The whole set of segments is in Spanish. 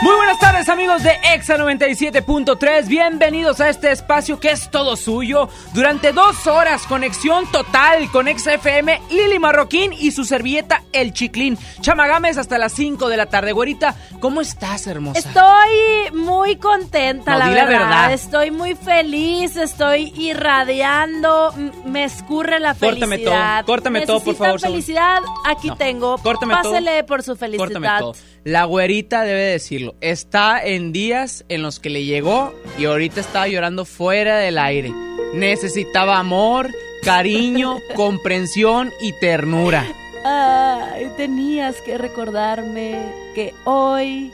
Muy buenas tardes amigos de Exa 97.3, bienvenidos a este espacio que es todo suyo. Durante dos horas, conexión total con Exa FM, Lili Marroquín y su servilleta El Chiclín. Chamagames hasta las 5 de la tarde. Güerita, ¿cómo estás, hermosa? Estoy muy contenta, No, la di la verdad. verdad. Estoy muy feliz, estoy irradiando, me escurre la Córtame felicidad. todo, córtame todo, por ¿Necesitan favor, felicidad, aquí No, tengo. córtame todo. Pásele por su felicidad. Córtame todo. La güerita debe decirlo. Está en días en los que le llegó y ahorita estaba llorando fuera del aire. Necesitaba amor, cariño, comprensión y ternura. Ay, tenías que recordarme que hoy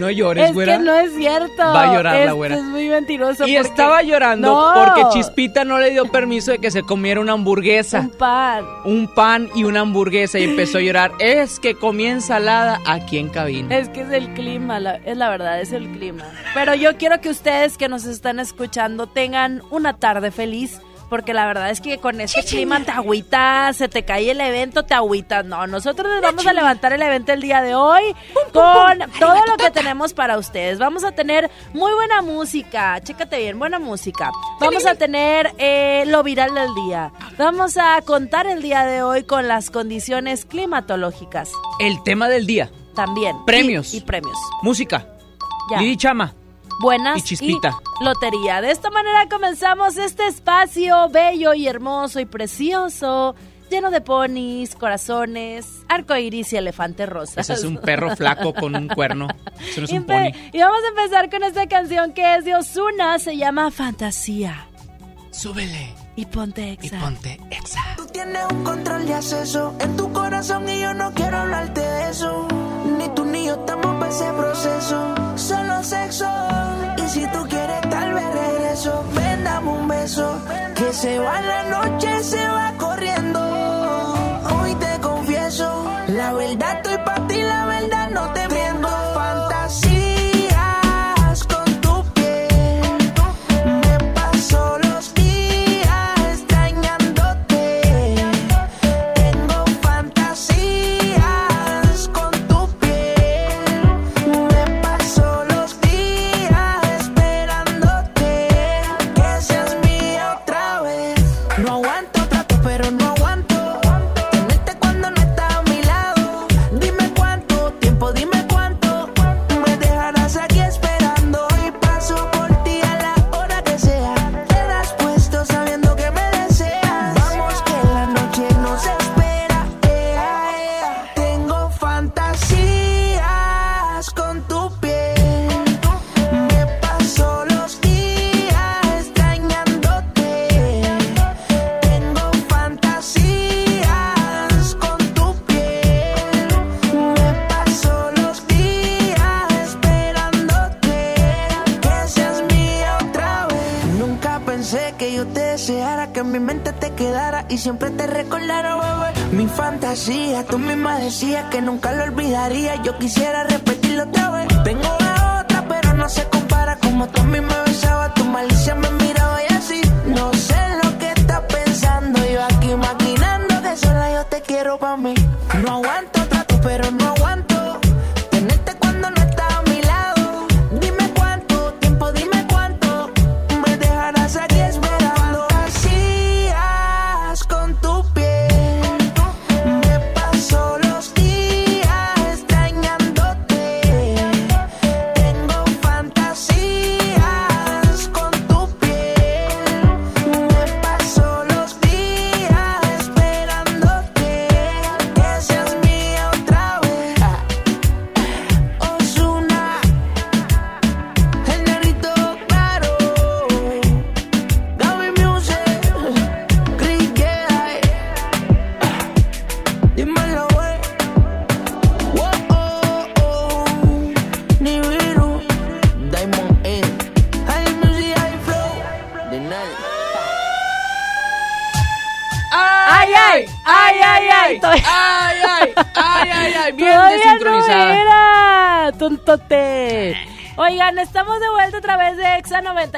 No llores, es güera. que no es cierto. Va a llorar la güera. es muy mentiroso. Y porque- estaba llorando No. porque Chispita no le dio permiso de que se comiera una hamburguesa. un pan. Un pan y una hamburguesa y empezó a llorar. Es que comí ensalada aquí en cabina. Es que es el clima, la- es la verdad, es el clima. Pero yo quiero que ustedes que nos están escuchando tengan una tarde feliz. Porque la verdad es que con este clima te agüitas, se te cae el evento, te agüitas. No, nosotros les vamos a levantar el evento el día de hoy con todo lo que tenemos para ustedes. Vamos a tener muy buena música, chécate bien, buena música. Vamos a tener eh, lo viral del día. Vamos a contar el día de hoy con las condiciones climatológicas El tema del día. también. Premios. Y, y premios. Música. Ya. Lili Chama. Buenas Y chispita. lotería. De esta manera comenzamos este espacio bello y hermoso y precioso, lleno de ponis, corazones, arcoiris y elefantes rosas. Ese es un perro flaco con un cuerno. Eso no es un Empe- pony. Y vamos a empezar con esta canción que es de Osuna, se llama Fantasía. Súbele Y ponte y exa. ponte exa. Tú tienes un control de acceso en tu corazón y yo no quiero hablarte de eso. Ni tú ni yo estamos para ese proceso, solo sexo. Y si tú quieres tal vez regreso, ven dame un beso. Que se va la noche, se va corriendo. Hoy te confieso, la verdad estoy para ti, la verdad y siempre te recordara, bebé. Mi fantasía, tú misma decías que nunca lo olvidaría. Yo quisiera repetirlo otra vez. Tengo la otra, pero no se compara. Como tú a mí me besabas, tu malicia me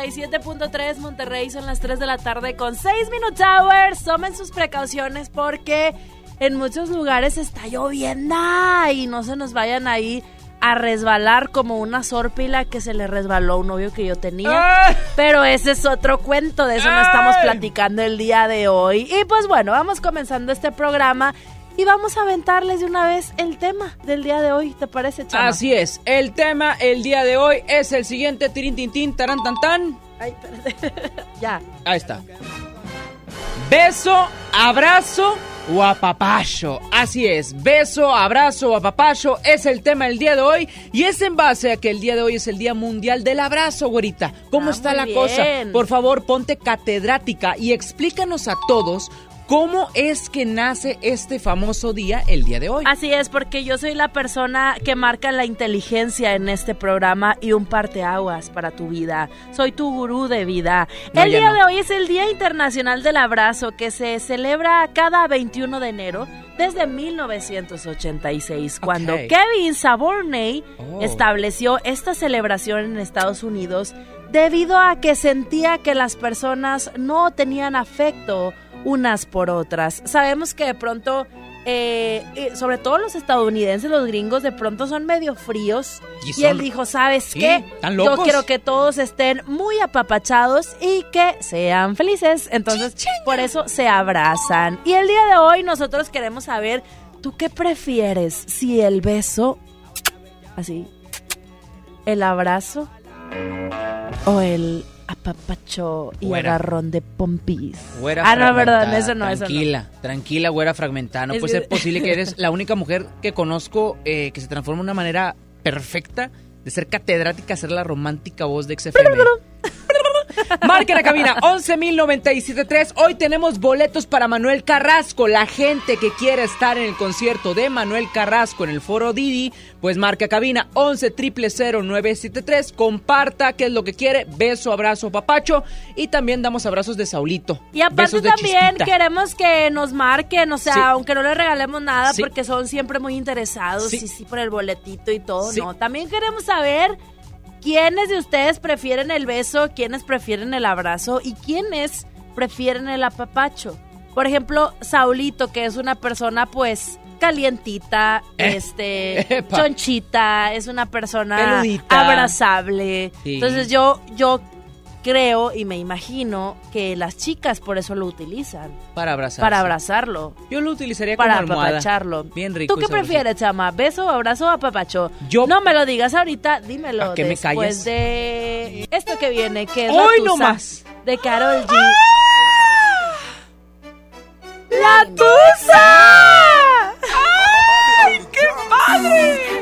97.3 Monterrey. Son las 3 de la tarde con 6 Minutes Hours. Tomen sus precauciones porque en muchos lugares está lloviendo y no se nos vayan ahí a resbalar como una sórpila que se le resbaló a un novio que yo tenía. Ay. Pero ese es otro cuento, de eso no estamos platicando el día de hoy. Y pues bueno, vamos comenzando este programa y vamos a aventarles de una vez el tema del día de hoy, ¿te parece, Chama? Así es, el tema el día de hoy es el siguiente, tirin tin tin, taran tan tan. Ay, espérate. ya. Ahí está. Beso, abrazo o apapacho. Así es, beso, abrazo o apapacho es el tema del día de hoy y es en base a que el día de hoy es el Día Mundial del Abrazo, güerita. ¿Cómo Ah, está la bien. cosa? Por favor, ponte catedrática y explícanos a todos cómo es que nace este famoso día el día de hoy. Así es, porque yo soy la persona que marca la inteligencia en este programa y un parteaguas para tu vida. Soy tu gurú de vida. No, el día no. de hoy es el Día Internacional del Abrazo que se celebra cada 21 de enero desde 1986, cuando. Kevin Saborney Oh. estableció esta celebración en Estados Unidos debido a que sentía que las personas no tenían afecto unas por otras. Sabemos que de pronto, eh, sobre todo los estadounidenses, los gringos, de pronto son medio fríos. Y Y, son- él dijo, ¿sabes Sí, qué? ¿tan Yo quiero que todos estén muy apapachados y que sean felices. Entonces, por eso se abrazan. Y el día de hoy nosotros queremos saber, ¿tú qué prefieres? Si el beso, así, el abrazo o el apapacho y Güera. agarrón de pompis. Güera ah, no, perdón, eso no, eso no. Tranquila, tranquila, güera fragmentada. No Es puede que- ser posible que eres la única mujer que conozco eh, que se transforma de una manera perfecta de ser catedrática, ser la romántica voz de XFM. Marca la cabina 11.097.3. Hoy tenemos boletos para Manuel Carrasco. La gente que quiera estar en el concierto de Manuel Carrasco en el foro Didi, pues marca cabina 11.000.973. Comparta qué es lo que quiere. Beso, abrazo, papacho. Y también damos abrazos de Saulito. Y aparte también Chispita. queremos que nos marquen, o sea, Sí. aunque no les regalemos nada, Sí. porque son siempre muy interesados Sí. sí por el boletito y todo. ¿no? También queremos saber quiénes de ustedes prefieren el beso, quiénes prefieren el abrazo y quiénes prefieren el apapacho. Por ejemplo, Saulito, que es una persona pues calientita, Eh. este, Epa. chonchita, es una persona Peludita. abrazable. Sí. Entonces yo, yo creo y me imagino que las chicas por eso lo utilizan. Para abrazar. Para abrazarlo. Yo lo utilizaría Para como almohada. apapacharlo. Bien rico. ¿Tú qué prefieres, chama? ¿Beso, abrazo o apapacho? Yo- No me lo digas ahorita, dímelo ¿A qué me después callas? de esto que viene, que es ¡Hoy la tusa nomás! de Carol G. ¡La tusa! ¡Ay, qué padre!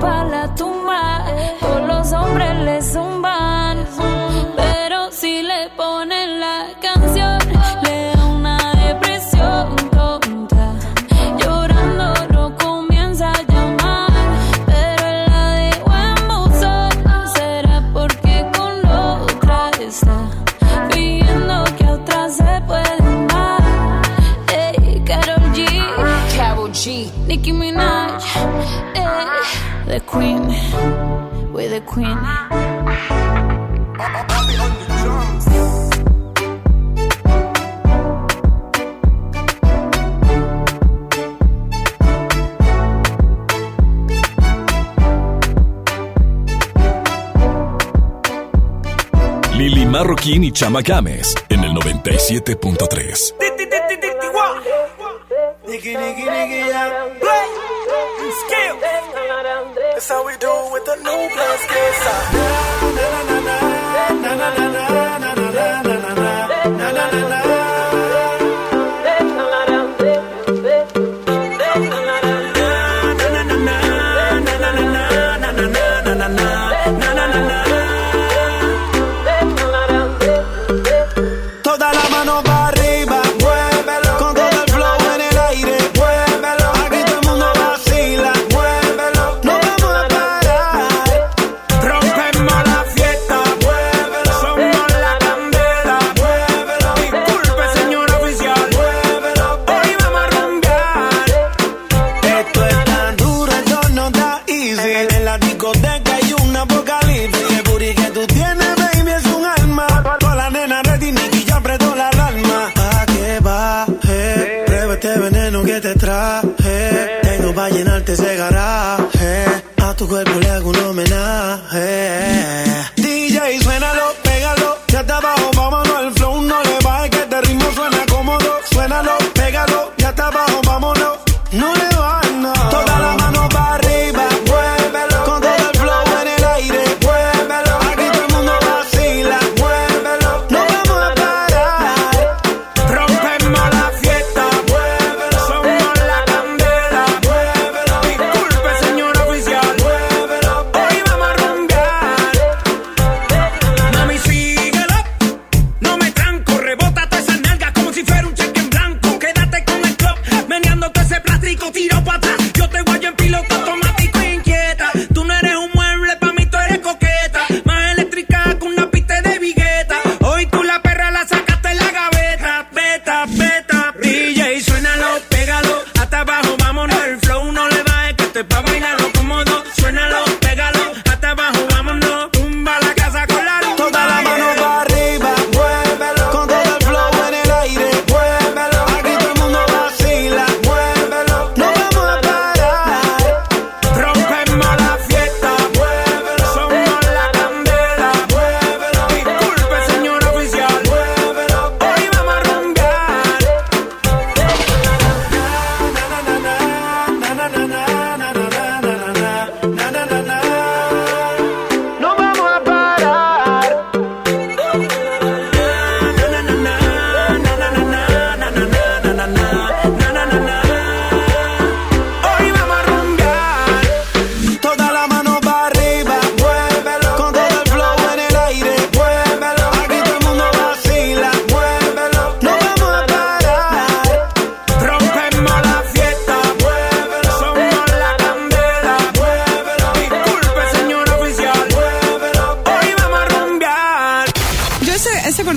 pa' la tumba. Todos los hombres le zumban, pero si le ponen la canción, le da una depresión tonta. Llorando lo comienza a llamar, pero la de buen buzón será porque con la otra está. Pidiendo que a otra se puede amar. Hey, Karol G. Karol G. Nicki Minaj the queen, we're the queen. Lili Marroquín y Chama Games en el 97.3. Nigga, nigga, nigga, That's how we do with the new plus kids. Ah. Na na na na na na na na.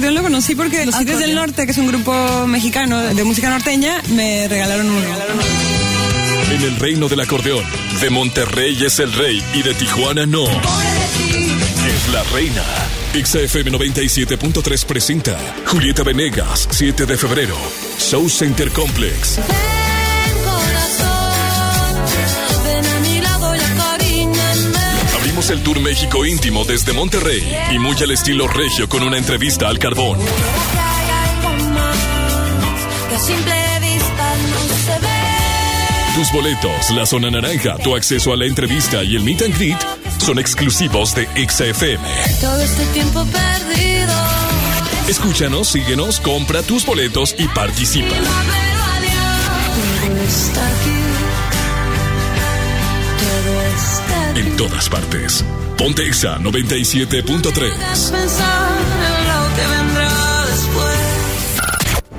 acordeón lo conocí porque Los Tigres del Norte, que es un grupo mexicano de música norteña, me regalaron uno. En el reino del acordeón, de Monterrey es el rey y de Tijuana no. Es la reina. XFM 97.3 presenta Julieta Venegas, 7 de febrero, Show Center Complex. el Tour México íntimo desde Monterrey y muy al estilo regio con una entrevista al carbón. Tus boletos, la zona naranja, tu acceso a la entrevista y el meet and greet son exclusivos de XFM. Todo este tiempo perdido. Escúchanos, síguenos, compra tus boletos y participa. En todas partes. Ponte Exa 97.3. Pensar en lo que vendrá después.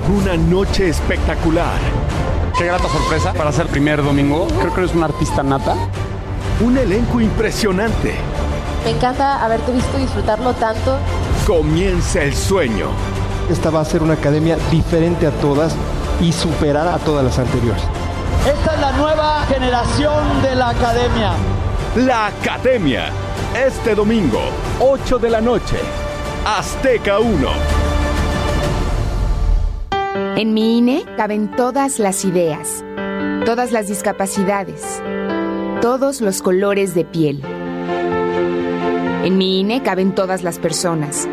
Una noche espectacular. Qué grata sorpresa para ser primer domingo. Creo que eres una artista nata. Un elenco impresionante. Me encanta haberte visto disfrutarlo tanto. Comienza el sueño. Esta va a ser una academia diferente a todas y superar a todas las anteriores. Esta es la nueva generación de la academia. La Academia. Este domingo, 8 de la noche. Azteca 1. En mi INE caben todas las ideas, todas las discapacidades, todos los colores de piel. En mi INE caben todas las personas,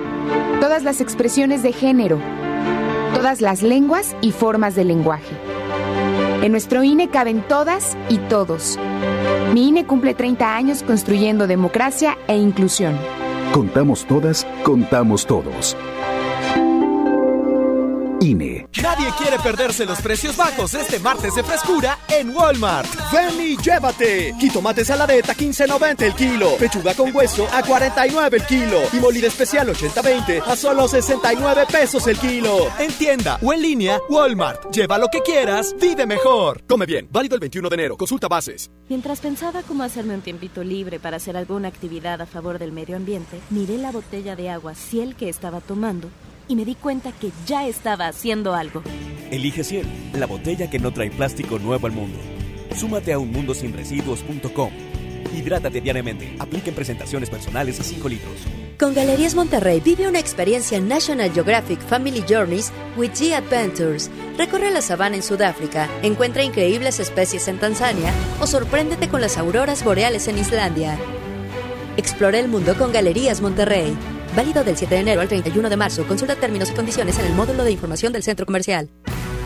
todas las expresiones de género, todas las lenguas y formas de lenguaje. En nuestro INE caben todas y todos. Mi INE cumple 30 años construyendo democracia e inclusión. Contamos todas, contamos todos. INE. Nadie quiere perderse los precios bajos este martes de frescura en Walmart. Ven y llévate. Jitomate saladeta 15.90 el kilo. Pechuga con hueso a 49 el kilo. Y molida especial 80-20 a solo 69 pesos el kilo. En tienda o en línea, Walmart. Lleva lo que quieras, vive mejor. Come bien. Válido el 21 de enero. Consulta bases. Mientras pensaba cómo hacerme un tiempito libre para hacer alguna actividad a favor del medio ambiente, miré la botella de agua Ciel que estaba tomando y me di cuenta que ya estaba haciendo algo. Elige Ciel, la botella que no trae plástico nuevo al mundo. Súmate a unmundosinresiduos.com. Hidrátate diariamente. Apliquen presentaciones personales a 5 litros. Con Galerías Monterrey vive una experiencia National Geographic Family Journeys with G Adventures. Recorre la sabana en Sudáfrica, encuentra increíbles especies en Tanzania o sorpréndete con las auroras boreales en Islandia. Explora el mundo con Galerías Monterrey. Válido del 7 de enero al 31 de marzo. Consulta términos y condiciones en el módulo de información del centro comercial.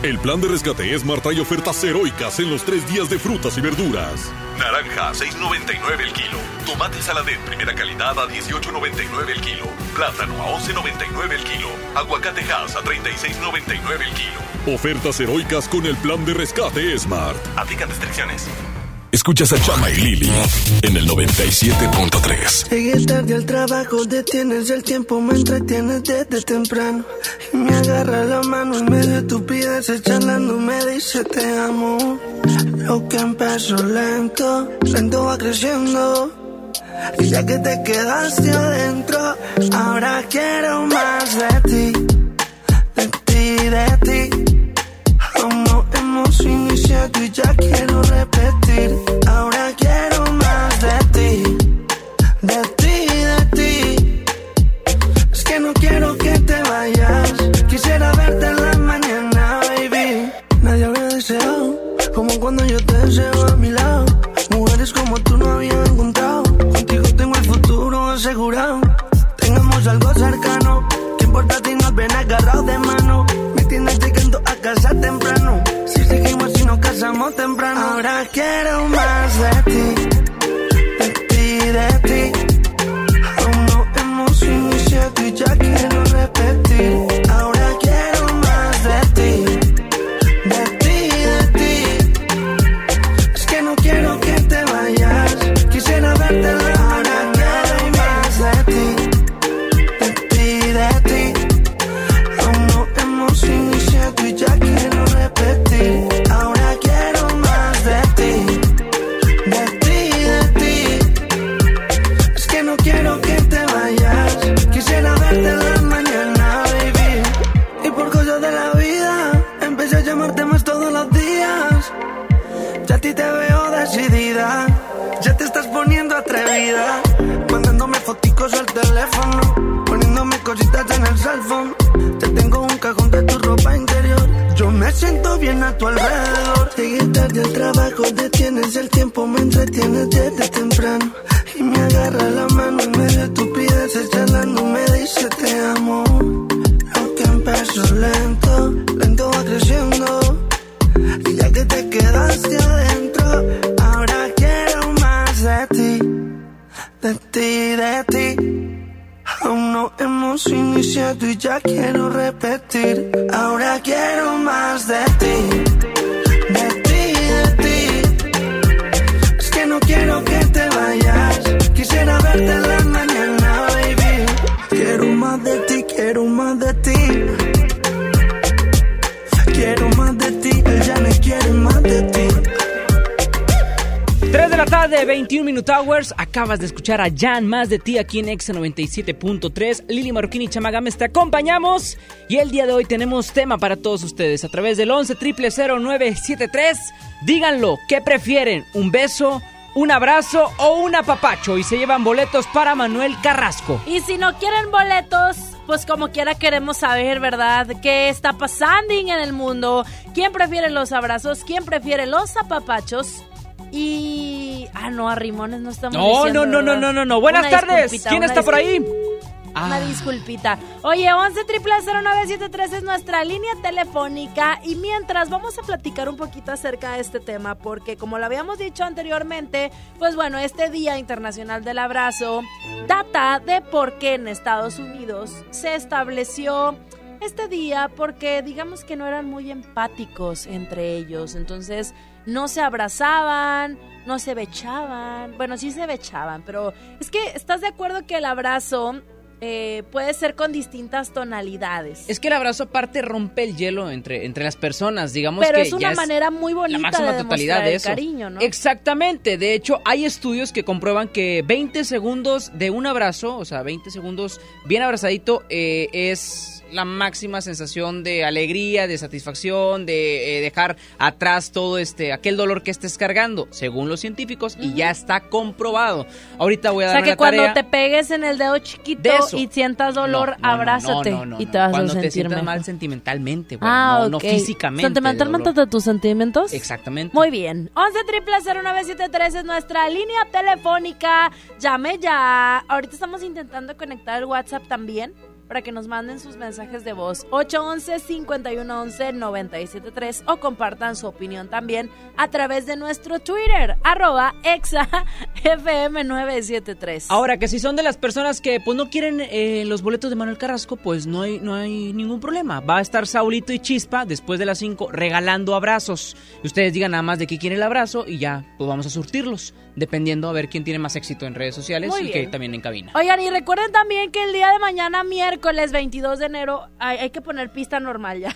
El plan de rescate Smart trae ofertas heroicas en los tres días de frutas y verduras. Naranja a 6.99 el kilo. Tomate saladet primera calidad a 18.99 el kilo. Plátano a 11.99 el kilo. Aguacate Hass a 36.99 el kilo. Ofertas heroicas con el plan de rescate Smart. Aplican restricciones. Escuchas a Chama y Lili en el 97.3. Llegué tarde al trabajo, detienes el tiempo, me entretienes desde temprano. Y me agarra la mano en medio de estupideces, charlando, me dice te amo. Lo que empezó lento, lento va creciendo. Y ya que te quedaste adentro, ahora quiero más de ti, de ti, de ti. No hemos iniciado y ya quiero repetir. Temprano. 21 Minute Hours. Acabas de escuchar a Jan, más de ti aquí en Exa 97.3. Lili Marroquín y Chamagames te acompañamos. Y el día de hoy tenemos tema para todos ustedes a través del 11 0973. Díganlo, ¿qué prefieren? ¿Un beso? un abrazo o un apapacho y se llevan boletos para Manuel Carrasco. Y si no quieren boletos, pues como quiera queremos saber, ¿verdad? ¿Qué está pasando en el mundo? ¿Quién prefiere los abrazos? ¿Quién prefiere los apapachos? Y... Ah, no, a Rimones no estamos No, diciendo, no, no, no, no, no, no. Buenas Una tardes. ¿Quién está por ahí? Una Ah. disculpita. Oye, 11 triple 0973 es nuestra línea telefónica y mientras vamos a platicar un poquito acerca de este tema porque como lo habíamos dicho anteriormente, pues bueno, este Día Internacional del Abrazo data de por qué en Estados Unidos se estableció este día porque digamos que no eran muy empáticos entre ellos, entonces no se abrazaban, no se bechaban, bueno, sí se bechaban, pero es que estás de acuerdo que el abrazo eh, puede ser con distintas tonalidades. Es que el abrazo aparte rompe el hielo entre, entre las personas, digamos Pero que es una ya manera muy la bonita máxima de totalidad de eso. cariño, ¿no? Exactamente, de hecho hay estudios que comprueban que 20 segundos de un abrazo, o sea, 20 segundos bien abrazadito, eh, es la máxima sensación de alegría, de satisfacción, de eh, dejar atrás todo este, aquel dolor que estés cargando, según los científicos, y ya está comprobado. Ahorita voy a O dar sea que una cuando tarea te pegues en el dedo chiquito de y sientas dolor, No, no, no, abrázate no, no, no, y no. te vas Cuando a te sentir sientas mejor. mal sentimentalmente, güey, Ah, no, no ok. físicamente. ¿Sentimentalmente de tus sentimientos? Exactamente. Muy bien. 11 triple 0973 es nuestra línea telefónica. Llame ya. Ahorita estamos intentando conectar el WhatsApp también para que nos manden sus mensajes de voz. 811-511-973 o compartan su opinión también a través de nuestro Twitter, arroba exafm973. Ahora, que si son de las personas que pues no quieren eh, los boletos de Manuel Carrasco, pues no hay, no hay ningún problema. Va a estar Saulito y Chispa después de las 5 regalando abrazos. Y ustedes digan nada más de qué quiere el abrazo y ya, pues vamos a surtirlos. Dependiendo a ver quién tiene más éxito en redes sociales Muy y que también en cabina. Oigan, y recuerden también que el día de mañana, miércoles 22 de enero, hay, hay que poner pista normal ya.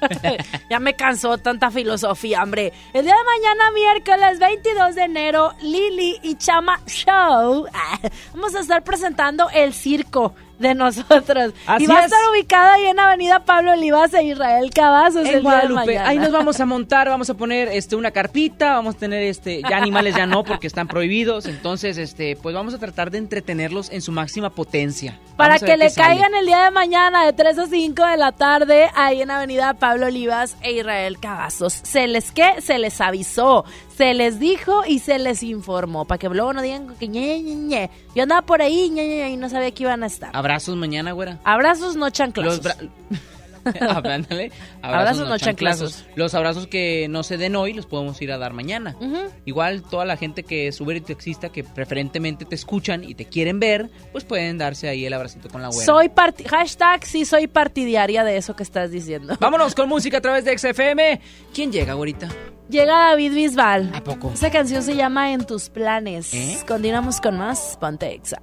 ya me cansó tanta filosofía, hombre. El día de mañana, miércoles 22 de enero, Lili y Chama Show. Vamos a estar presentando el circo de nosotros. Así y va a es. estar ubicada ahí en Avenida Pablo Olivas e Israel Cavazos el En día de Guadalupe, ahí nos vamos a montar, vamos a poner este una carpita, vamos a tener este ya animales ya no porque están prohibidos, entonces este pues vamos a tratar de entretenerlos en su máxima potencia. Para que le caigan el día de mañana de 3 a 5 de la tarde ahí en Avenida Pablo Olivas e Israel Cavazos. Se les que se les avisó, se les dijo y se les informó para que luego no digan que ñe, ñe, ñe. Yo andaba por ahí ñe, ñe, y no sabía que iban a estar. Abrazos mañana, güera. Abrazos no chanclazos. Los bra- Ándale. Abrazos, no chanclazos. Los abrazos que no se den hoy los podemos ir a dar mañana. Igual toda la gente que es Uber y taxista que preferentemente te escuchan y te quieren ver, pues pueden darse ahí el abracito con la güera. Soy parti hashtag sí soy partidaria de eso que estás diciendo. Vámonos con música a través de XFM. ¿Quién llega, güerita? Llega David Bisbal. ¿A poco? Esa canción se llama En tus planes. ¿Eh? Continuamos con más Ponte Exa.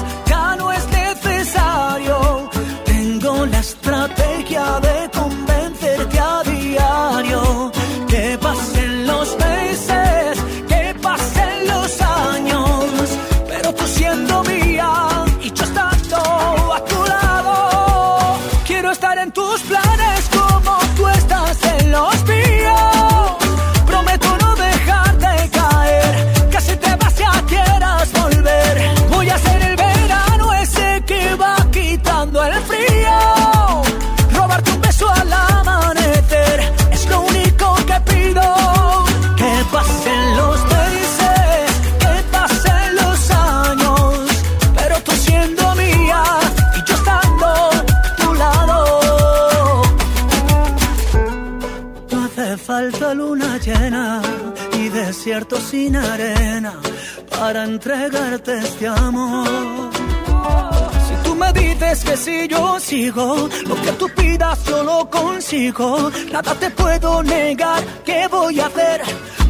y desierto sin arena para entregarte este amor. Si tú me dices que si yo sigo, lo que tú pidas yo lo consigo. Nada te puedo negar, ¿qué voy a hacer?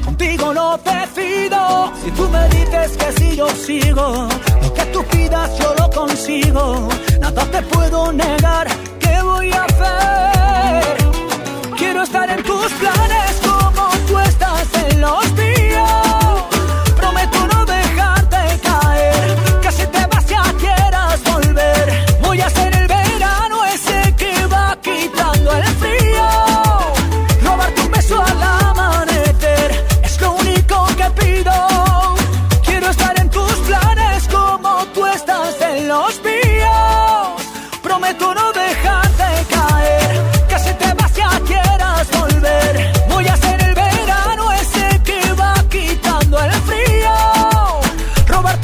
Contigo no decido. Si tú me dices que si yo sigo, lo que tú pidas yo lo consigo. Nada te puedo negar, ¿qué voy a hacer? Quiero estar en tus planes los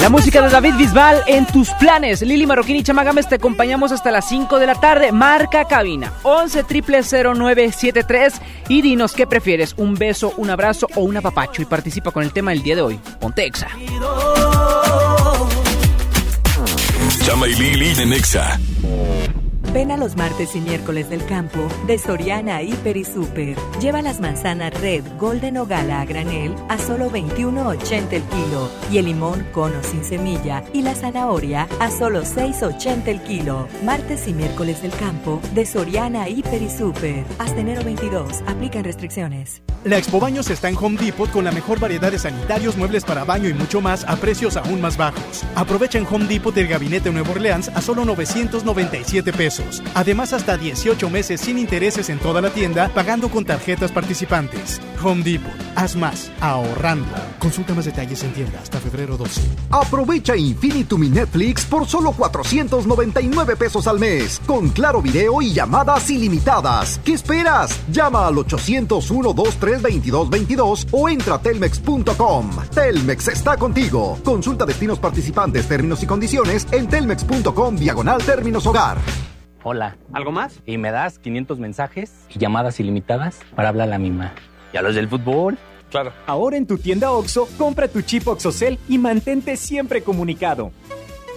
La música de David Bisbal en tus planes. Lili Marroquín y Chamagames te acompañamos hasta las 5 de la tarde. Marca cabina 11 0973 y dinos qué prefieres, un beso, un abrazo o un apapacho. Y participa con el tema del día de hoy. Ponte exa. Chama y Lili de Nexa. Ven a los martes y miércoles del campo de Soriana Hiper y Super. Lleva las manzanas Red, Golden o Gala a granel a solo 21.80 el kilo y el limón cono sin semilla y la zanahoria a solo 6.80 el kilo. Martes y miércoles del campo de Soriana Hiper y Super. Hasta enero 22. Aplican restricciones. La Expo Baños está en Home Depot con la mejor variedad de sanitarios, muebles para baño y mucho más a precios aún más bajos. Aprovecha en Home Depot el gabinete Nuevo Orleans a solo 997 pesos. Además, hasta 18 meses sin intereses en toda la tienda, pagando con tarjetas participantes. Home Depot. Haz más, ahorrando. Consulta más detalles en tienda hasta febrero 12. Aprovecha Infinitum y Netflix por solo 499 pesos al mes, con claro video y llamadas ilimitadas. ¿Qué esperas? Llama al 801 23 22 22 o entra a telmex.com. Telmex está contigo. Consulta destinos participantes, términos y condiciones en telmex.com diagonal términos hogar. Hola. ¿Algo más? Y me das 500 mensajes y llamadas ilimitadas para hablar a la misma. ¿Y a los del fútbol? Claro. Ahora en tu tienda OXO, compra tu chip OXOCEL y mantente siempre comunicado.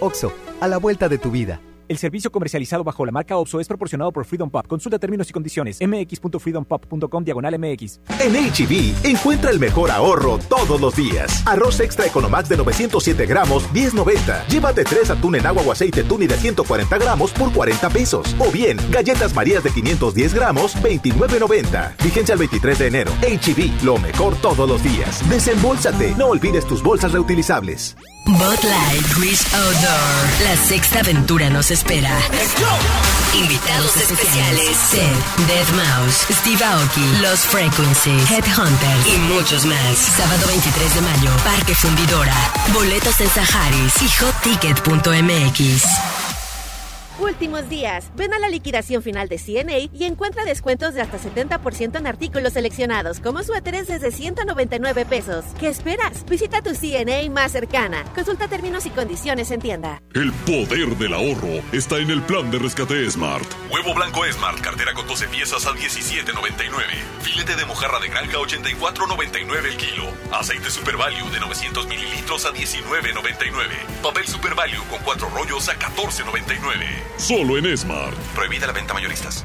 OXO, a la vuelta de tu vida. El servicio comercializado bajo la marca OPSO es proporcionado por Freedom Pop. Consulta términos y condiciones. mx.freedompop.com diagonal mx. En HB, encuentra el mejor ahorro todos los días. Arroz extra Economax de 907 gramos, 10.90. Llévate 3 atún en agua o aceite tuni de 140 gramos por 40 pesos. O bien, galletas marías de 510 gramos, 29.90. Vigencia al 23 de enero. HB, lo mejor todos los días. Desembolsate. No olvides tus bolsas reutilizables. Bud Light Grease Outdoor. La sexta aventura nos espera. Invitados especiales: Seth, Dead Mouse, Steve Aoki, Los Frequencies, Headhunters y muchos más. Sábado 23 de mayo, Parque Fundidora. Boletos en Saharis y hotticket.mx. Últimos días. Ven a la liquidación final de CNA y encuentra descuentos de hasta 70% en artículos seleccionados, como suéteres desde 199 pesos. ¿Qué esperas? Visita tu CNA más cercana. Consulta términos y condiciones en tienda. El poder del ahorro está en el plan de rescate Smart. Huevo blanco Smart, cartera con 12 piezas a 17.99. Filete de mojarra de granja 84.99 el kilo. Aceite Super Value de 900 mililitros a 19.99. Papel Super Value con 4 rollos a 14.99. Solo en Smart. Prohibida la venta mayoristas.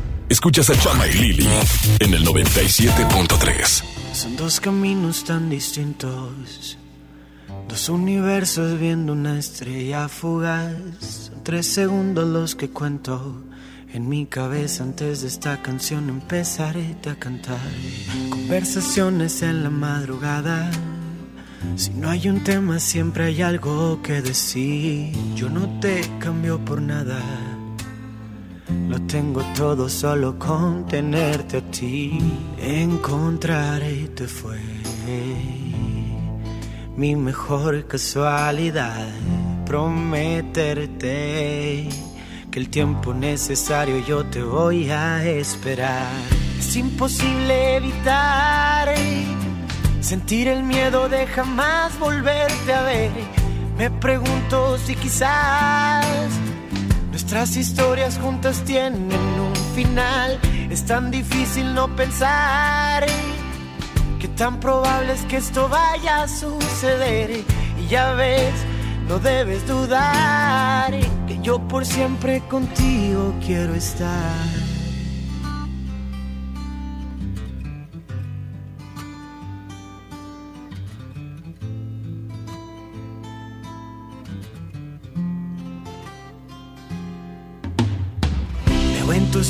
Escuchas a Chama y Lili en el 97.3. Son dos caminos tan distintos, dos universos viendo una estrella fugaz. Son tres segundos los que cuento en mi cabeza antes de esta canción empezaré a cantar. Conversaciones en la madrugada. Si no hay un tema siempre hay algo que decir. Yo no te cambio por nada. Lo tengo todo solo con tenerte a ti. Encontrarte fue mi mejor casualidad. Prometerte que el tiempo necesario yo te voy a esperar. Es imposible evitar sentir el miedo de jamás volverte a ver. Me pregunto si quizás nuestras historias juntas tienen un final. Es tan difícil no pensar que tan probable es que esto vaya a suceder. Y ya ves, no debes dudar que yo por siempre contigo quiero estar.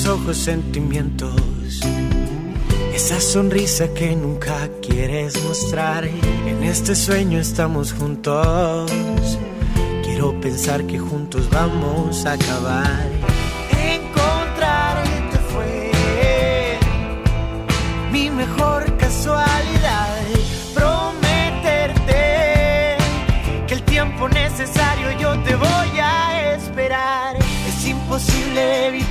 Ojos sentimientos, esa sonrisa que nunca quieres mostrar. En este sueño estamos juntos, quiero pensar que juntos vamos a acabar. Encontrarte fue mi mejor casualidad. Prometerte que el tiempo necesario yo te voy a esperar. Es imposible evitar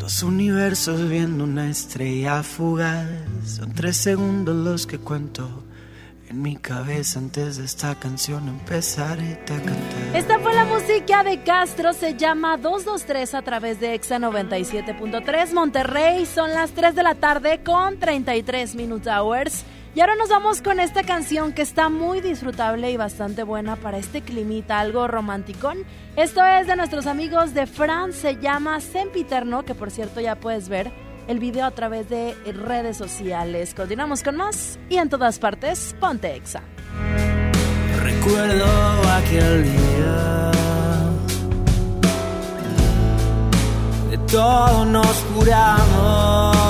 Dos universos viendo una estrella fugaz. Son tres segundos los que cuento en mi cabeza antes de esta canción empezaré a cantar. Esta fue la música de Castro, se llama 223 a través de Exa 97.3 Monterrey. Son las 3 de la tarde con 33 Minute Hours. Y ahora nos vamos con esta canción que está muy disfrutable y bastante buena para este climita, algo romanticón. Esto es de nuestros amigos de France, se llama Sempiterno, que por cierto ya puedes ver el video a través de redes sociales. Continuamos con más y en todas partes, ponte Exa. Recuerdo aquel día de todo nos curamos.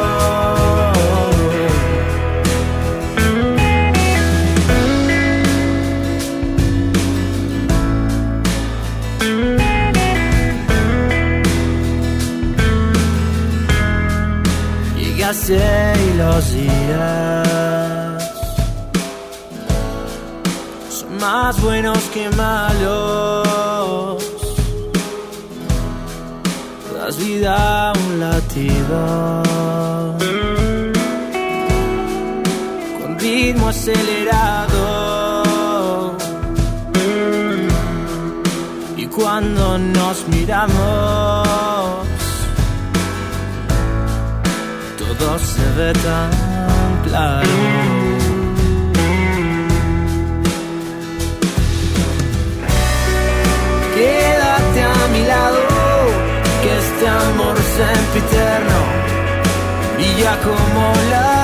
Los días son más buenos que malos. Das vida un latido con ritmo acelerado. Y cuando nos miramos, todo se ve tan claro. Quédate a mi lado, que este amor sempiterno brilla como la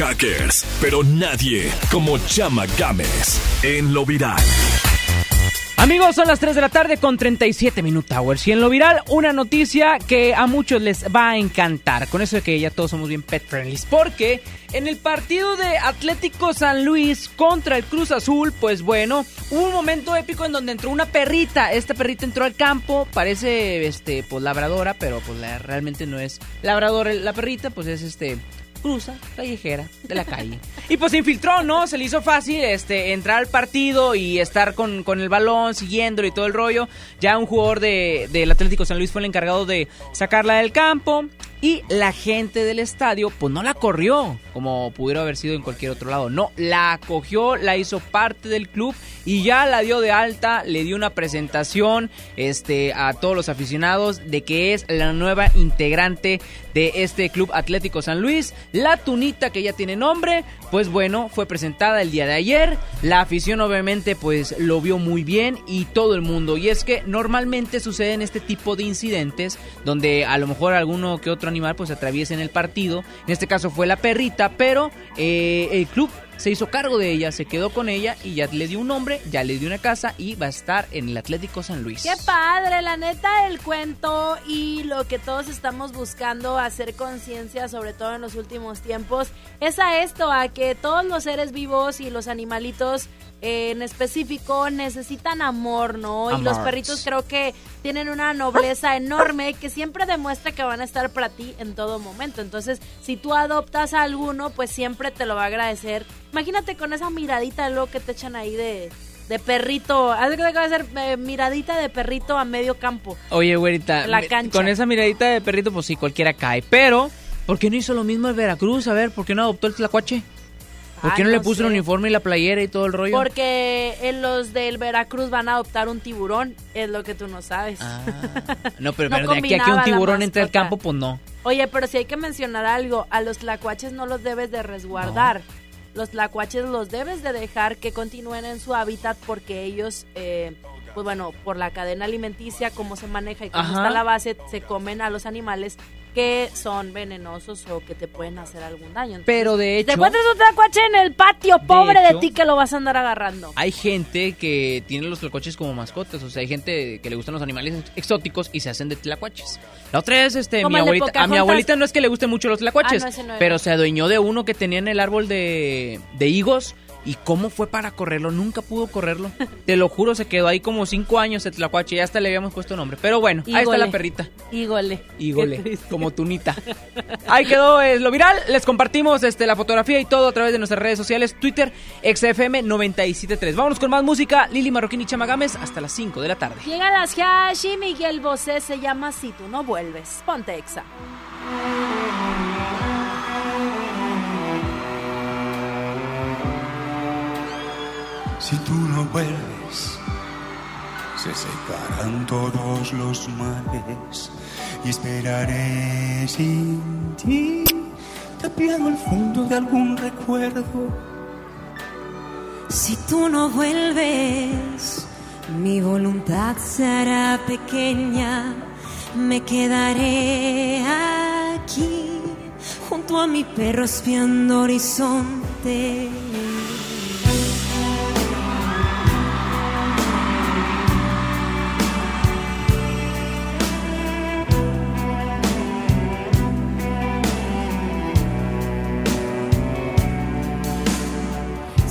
hackers, pero nadie como Chama Games en lo viral. Amigos, son las 3 de la tarde con 37 Minute Hours. Y en lo viral, una noticia que a muchos les va a encantar. Con eso de que ya todos somos bien pet friendly. Porque en el partido de Atlético San Luis contra el Cruz Azul, pues bueno, hubo un momento épico en donde entró una perrita. Esta perrita entró al campo, parece este, pues labradora, pero pues la- realmente no es labradora la perrita, pues es este cruza callejera de la calle. Y pues se infiltró, ¿no? Se le hizo fácil este, entrar al partido y estar con, con el balón, siguiéndolo y todo el rollo. Ya un jugador de, del Atlético San Luis fue el encargado de sacarla del campo. Y la gente del estadio, pues no la corrió, como pudiera haber sido en cualquier otro lado. No, la acogió, la hizo parte del club y ya la dio de alta, le dio una presentación este, a todos los aficionados de que es la nueva integrante de este club Atlético San Luis. La tunita que ya tiene nombre, pues bueno, fue presentada el día de ayer. La afición obviamente pues lo vio muy bien y todo el mundo. Y es que normalmente suceden este tipo de incidentes donde a lo mejor alguno que otro animal pues atraviesa en el partido. En este caso fue la perrita, pero eh, el club se hizo cargo de ella, se quedó con ella y ya le dio un nombre, ya le dio una casa y va a estar en el Atlético San Luis. Qué padre, la neta, el cuento y lo que todos estamos buscando hacer conciencia, sobre todo en los últimos tiempos, es a esto, a que todos los seres vivos y los animalitos eh, en específico necesitan amor, ¿no? Y los perritos creo que tienen una nobleza enorme que siempre demuestra que van a estar para ti en todo momento. Entonces, si tú adoptas a alguno, pues siempre te lo va a agradecer. Imagínate con esa miradita luego que te echan ahí de, de perrito. Haz que va a ser eh, miradita de perrito a medio campo. Oye, güerita, La cancha. con esa miradita de perrito, pues sí, cualquiera cae. Pero, ¿por qué no hizo lo mismo el Veracruz? A ver, ¿por qué no adoptó el tlacuache? ¿Por Ay, qué no, le no puso el uniforme y la playera y todo el rollo? Porque en los del Veracruz van a adoptar un tiburón, es lo que tú no sabes. No, pero, no pero de aquí a que combinaba un tiburón entre al mascota. campo, pues no. Oye, pero si hay que mencionar algo, a los tlacuaches no los debes de resguardar. Los tlacuaches los debes de dejar que continúen en su hábitat porque ellos, eh, pues bueno, por la cadena alimenticia, cómo se maneja y cómo Ajá. está la base, se comen a los animales que son venenosos o que te pueden hacer algún daño. Entonces, Pero de si te hecho- encuentras un tlacuache en el patio, pobre de, hecho- ti que lo vas a andar agarrando. Hay gente que tiene los tlacuaches como mascotas. O sea, hay gente que le gustan los animales ex- exóticos y se hacen de tlacuaches. La otra es, este, mi abuelita. A mi abuelita no es que le gusten mucho los tlacuaches, Ah, no, no pero se adueñó de uno que tenía en el árbol de, de higos. ¿Y cómo fue para correrlo? Nunca pudo correrlo. Te lo juro, se quedó ahí como cinco años el tlacuache. Ya hasta le habíamos puesto nombre. Pero bueno, ahí está la perrita. Hígole. Hígole, como tunita. Ahí quedó eh, lo viral. Les compartimos este, la fotografía y todo a través de nuestras redes sociales. Twitter, XFM973. Vámonos con más música. Lili Marroquín y Chama Gámez hasta las 5 de la tarde. Llegan las Hash y Miguel Bosé se llama Si tú no vuelves. Ponte exa. Si tú no vuelves, se secarán todos los mares y esperaré sin ti, tapiado al fondo de algún recuerdo. Si tú no vuelves, mi voluntad será pequeña. Me quedaré aquí, junto a mi perro espiando horizonte.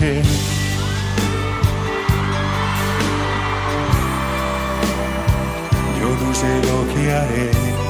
Yo no sé lo que haré.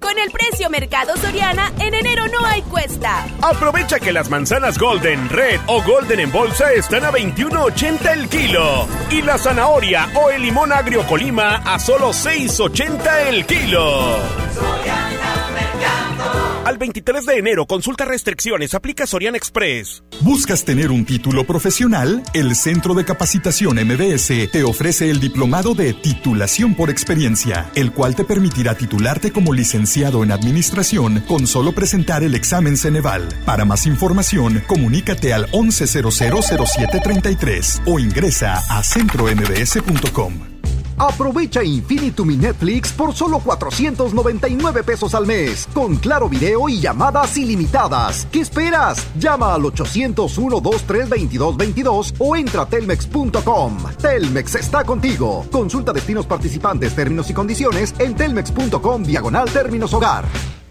Con el precio Mercado Soriana, en enero no hay cuesta. Aprovecha que las manzanas Golden, Red o Golden en bolsa están a 21.80 el kilo. Y la zanahoria o el limón agrio Colima a solo 6.80 el kilo. Al 23 de enero, consulta restricciones, aplica Soriana Express. ¿Buscas tener un título profesional? El Centro de Capacitación MBS te ofrece el diplomado de titulación por experiencia, el cual te permitirá titularte como licenciado en administración con solo presentar el examen Ceneval. Para más información, comunícate al 11000733 o ingresa a centrombs.com. Aprovecha Infinitum y Netflix por solo 499 pesos al mes, con claro video y llamadas ilimitadas. ¿Qué esperas? Llama al 801-232222 o entra a telmex.com. Telmex está contigo. Consulta destinos participantes, términos y condiciones en telmex.com diagonal términos hogar.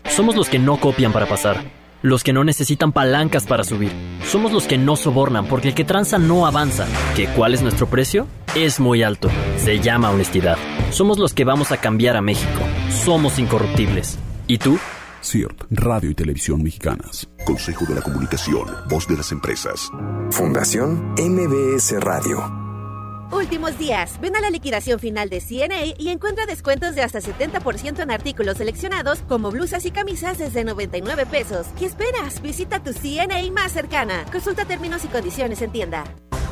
Somos los que no copian para pasar. Los que no necesitan palancas para subir. Somos los que no sobornan porque el que tranza no avanza. ¿Que cuál es nuestro precio? Es muy alto. Se llama honestidad. Somos los que vamos a cambiar a México. Somos incorruptibles. ¿Y tú? CIRT, Radio y Televisión Mexicanas. Consejo de la Comunicación, Voz de las Empresas. Fundación MBS Radio. Últimos días. Ven a la liquidación final de CNA y encuentra descuentos de hasta 70% en artículos seleccionados como blusas y camisas desde 99 pesos. ¿Qué esperas? Visita tu CNA más cercana. Consulta términos y condiciones en tienda.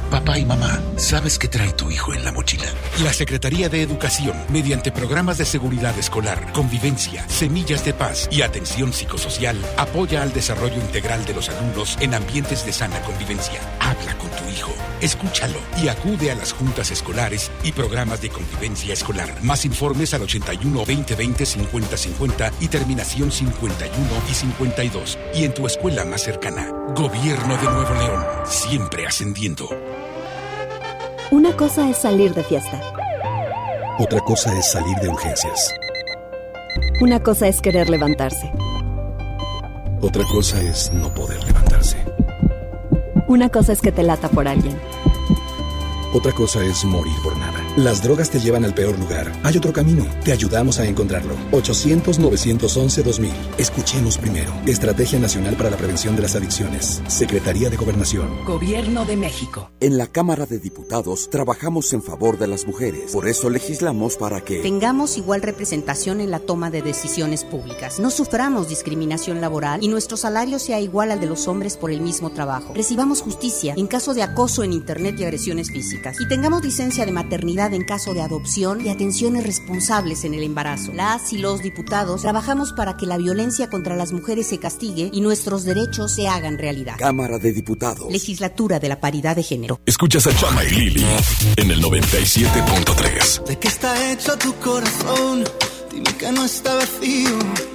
Papá y mamá, ¿sabes qué trae tu hijo en la mochila? La Secretaría de Educación, mediante programas de seguridad escolar, convivencia, semillas de paz y atención psicosocial, apoya al desarrollo integral de los alumnos en ambientes de sana convivencia. Habla con hijo, escúchalo y acude a las juntas escolares y programas de convivencia escolar. Más informes al 81 2020 50 50 y terminación 51 y 52. Y en tu escuela más cercana. Gobierno de Nuevo León, siempre ascendiendo. Una cosa es salir de fiesta. Otra cosa es salir de urgencias. Una cosa es querer levantarse. Otra cosa es no poder levantarse. Una cosa es que te lata por alguien. Otra cosa es morir por nada. Las drogas te llevan al peor lugar. Hay otro camino. Te ayudamos a encontrarlo. 800-911-2000. Escuchemos primero. Estrategia Nacional para la Prevención de las Adicciones. Secretaría de Gobernación. Gobierno de México. En la Cámara de Diputados trabajamos en favor de las mujeres. Por eso legislamos para que tengamos igual representación en la toma de decisiones públicas. No suframos discriminación laboral y nuestro salario sea igual al de los hombres por el mismo trabajo. Recibamos justicia en caso de acoso en Internet y agresiones físicas. Y tengamos licencia de maternidad en caso de adopción y atenciones responsables en el embarazo. Las y los diputados trabajamos para que la violencia contra las mujeres se castigue y nuestros derechos se hagan realidad. Cámara de Diputados. Legislatura de la Paridad de Género. Escuchas a Chama y Lili en el 97.3. ¿De qué está hecho tu corazón? Dime que no está vacío.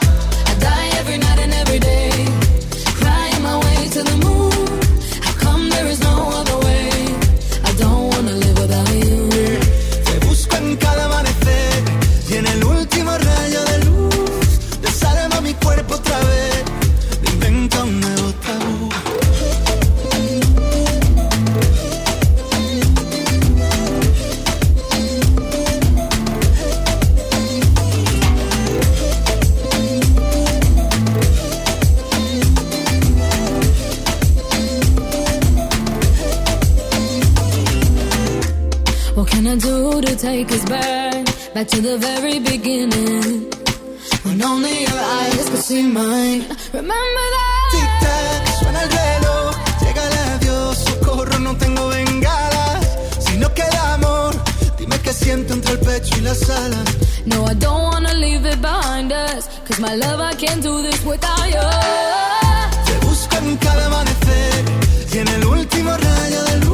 Take us back, back to the very beginning? When only your eyes could see mine. Remember that? Tic-tac, suena el reloj, llega el adiós, socorro, no tengo bengalas. Si no queda amor, dime qué siento entre el pecho y las alas. No, I don't wanna leave it behind us. Cause my love, I can't do this without you. Te busco en cada amanecer y en el último rayo del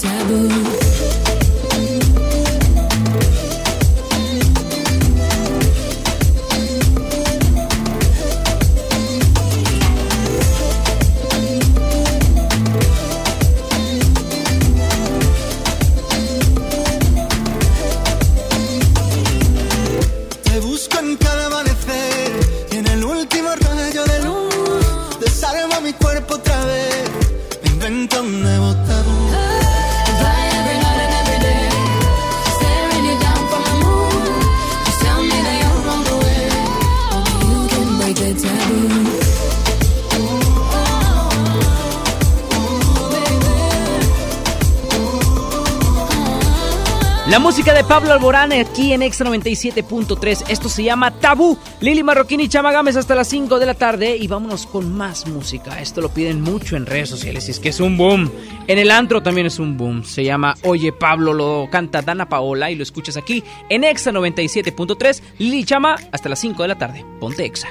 taboo. Pablo Alborán aquí en Extra 97.3. Esto se llama Tabú. Lili Marroquín y Chama Gámez hasta las 5 de la tarde. Y vámonos con más música. Esto lo piden mucho en redes sociales. Y es que es un boom. En el antro también es un boom. Se llama Oye Pablo. Lo canta Dana Paola. Y lo escuchas aquí en Extra 97.3. Lili Chama hasta las 5 de la tarde. Ponte Exa.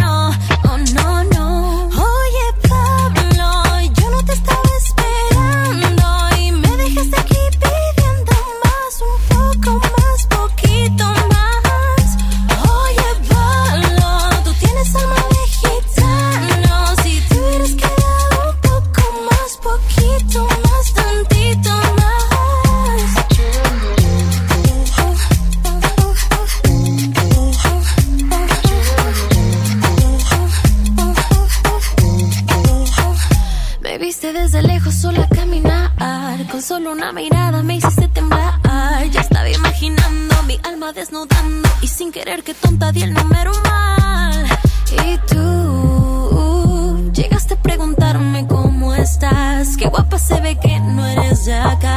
querer que tonta di el número mal. Y tú llegaste a preguntarme cómo estás, qué guapa se ve que no eres de acá.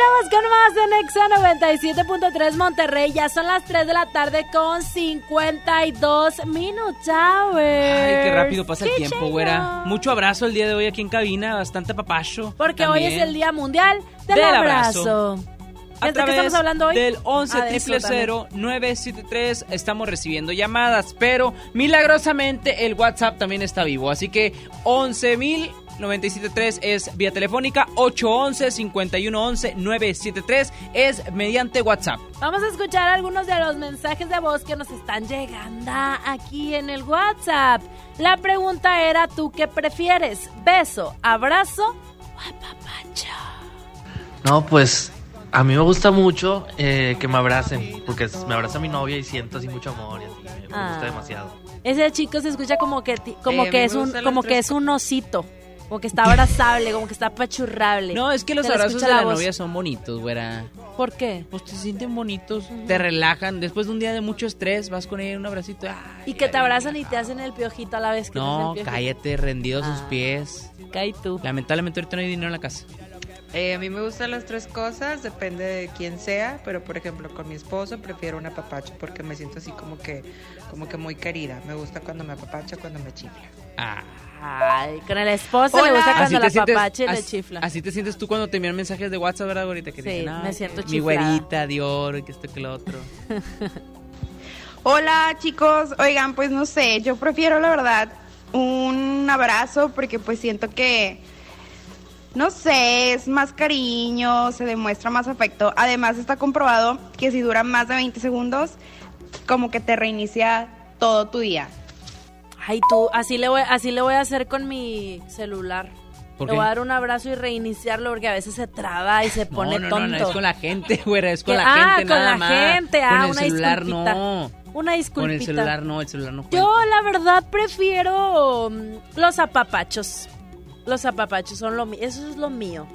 Continuamos con más en Exa 97.3 Monterrey. Ya son las 3 de la tarde con 52 minutos. Ay, qué rápido pasa el tiempo, güera. Mucho abrazo el día de hoy aquí en cabina. Bastante papacho. Porque hoy es el Día Mundial del, Del abrazo. abrazo. A ¿De qué través estamos hablando hoy? Del 11 Ah, de eso también. 973 estamos recibiendo llamadas, pero milagrosamente el WhatsApp también está vivo. Así que 11 mil 973 es vía telefónica, 811-5111-973 es mediante WhatsApp. Vamos a escuchar algunos de los mensajes de voz que nos están llegando aquí en el WhatsApp. La pregunta era, ¿tú qué prefieres? ¿Beso, abrazo o apapacho? No, pues a mí me gusta mucho eh, que me abracen, porque me abraza mi novia y siento así mucho amor y así, me, me Ah. gusta demasiado. Ese chico se escucha como que como Eh, que es un como que es un osito, como que está abrazable, como que está apachurrable. No, es que los abrazos de la voz. novia son bonitos, güera. ¿Por qué? Pues te sienten bonitos, te relajan. Después de un día de mucho estrés, vas con ella en un abracito. ¡ay! Y que te abrazan y te hacen el piojito a la vez que te No, hacen el cállate, rendido a sus Ah. pies. Cae tú. Lamentablemente ahorita no hay dinero en la casa. Eh, a mí me gustan las tres cosas, depende de quién sea, pero por ejemplo con mi esposo prefiero un apapacho porque me siento así como que, como que muy querida. Me gusta cuando me apapacha, cuando me chifla. Ay, con el esposo le Hola. gusta cuando la te sientes- papache le chifla. Así te sientes tú cuando te envían mensajes de WhatsApp, ¿verdad, ahorita Que te Sí, dicen, me "Ay, siento Mi chiflada". güerita de oro, y que esto que lo otro. Hola chicos, oigan, pues no sé, yo prefiero la verdad un abrazo porque pues siento que, no sé, es más cariño, se demuestra más afecto. Además está comprobado que si dura más de 20 segundos, como que te reinicia todo tu día. Ay, tú, así le voy, así le voy a hacer con mi celular. ¿Por le voy a dar un abrazo y reiniciarlo porque a veces se traba y se pone no, no, tonto. no, no, es con la gente, güera, es con la ah, gente con nada la más. gente, ah, Con el una celular disculpita. no. Una disculpita. Con el celular no, el celular no cuenta. Yo la verdad prefiero mm, los apapachos. Los apapachos son lo mío, eso es lo mío.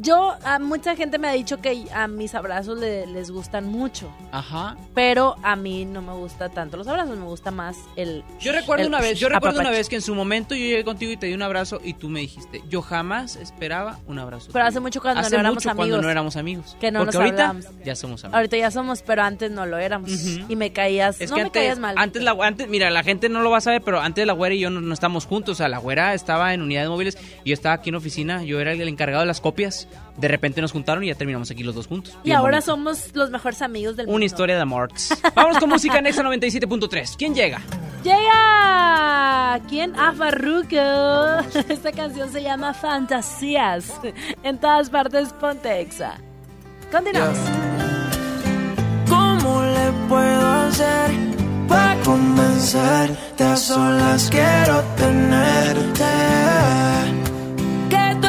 Yo, a mucha gente me ha dicho que a mis abrazos le- les gustan mucho, Ajá. pero a mí no me gusta tanto los abrazos, me gusta más el Yo recuerdo el una vez, yo recuerdo una vez que en su momento yo llegué contigo y te di un abrazo y tú me dijiste, yo jamás esperaba un abrazo. Pero tuyo". hace mucho cuando Hace no éramos mucho cuando amigos. no éramos amigos. Que no Porque nos ahorita ya somos amigos. Ahorita ya somos, pero antes no lo éramos. Y me caías, Es no que me antes, caías mal. antes la antes, mira, la gente no lo va a saber, pero antes la güera y yo no, no estamos juntos, o sea, la güera estaba en unidades móviles y yo estaba aquí en oficina, yo era el encargado de las copias. De repente nos juntaron y ya terminamos aquí los dos juntos. y Bien ahora bonito. somos los mejores amigos del mundo. una historia de amores. Vamos con música Nexa 97.3. ¿Quién llega? Llega. ¿Quién? Ah, Farruko. Esta canción se llama Fantasías. En todas partes, Pontexa. Continuamos. ¿Cómo le puedo hacer para convencerte? A solas quiero tenerte. Que tú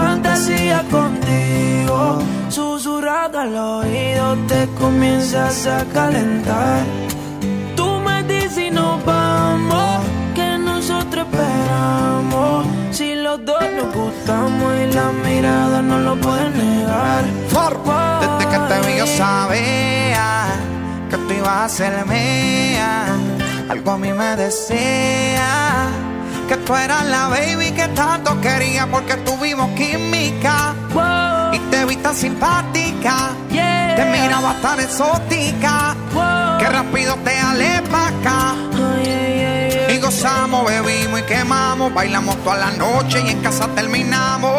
fantasía contigo. Susurrado al oído te comienzas a calentar. Tú me dices y nos vamos, que nosotros esperamos. Si los dos nos gustamos y la mirada no lo pueden negar. Desde que te vi yo sabía que tú ibas a ser mía. Algo a mí me decía que tú eras la baby que tanto quería porque tuvimos química. Y te vi tan simpática, te miraba tan exótica, que rápido te alé pa' acá. Y gozamos, bebimos y quemamos, bailamos toda la noche y en casa terminamos.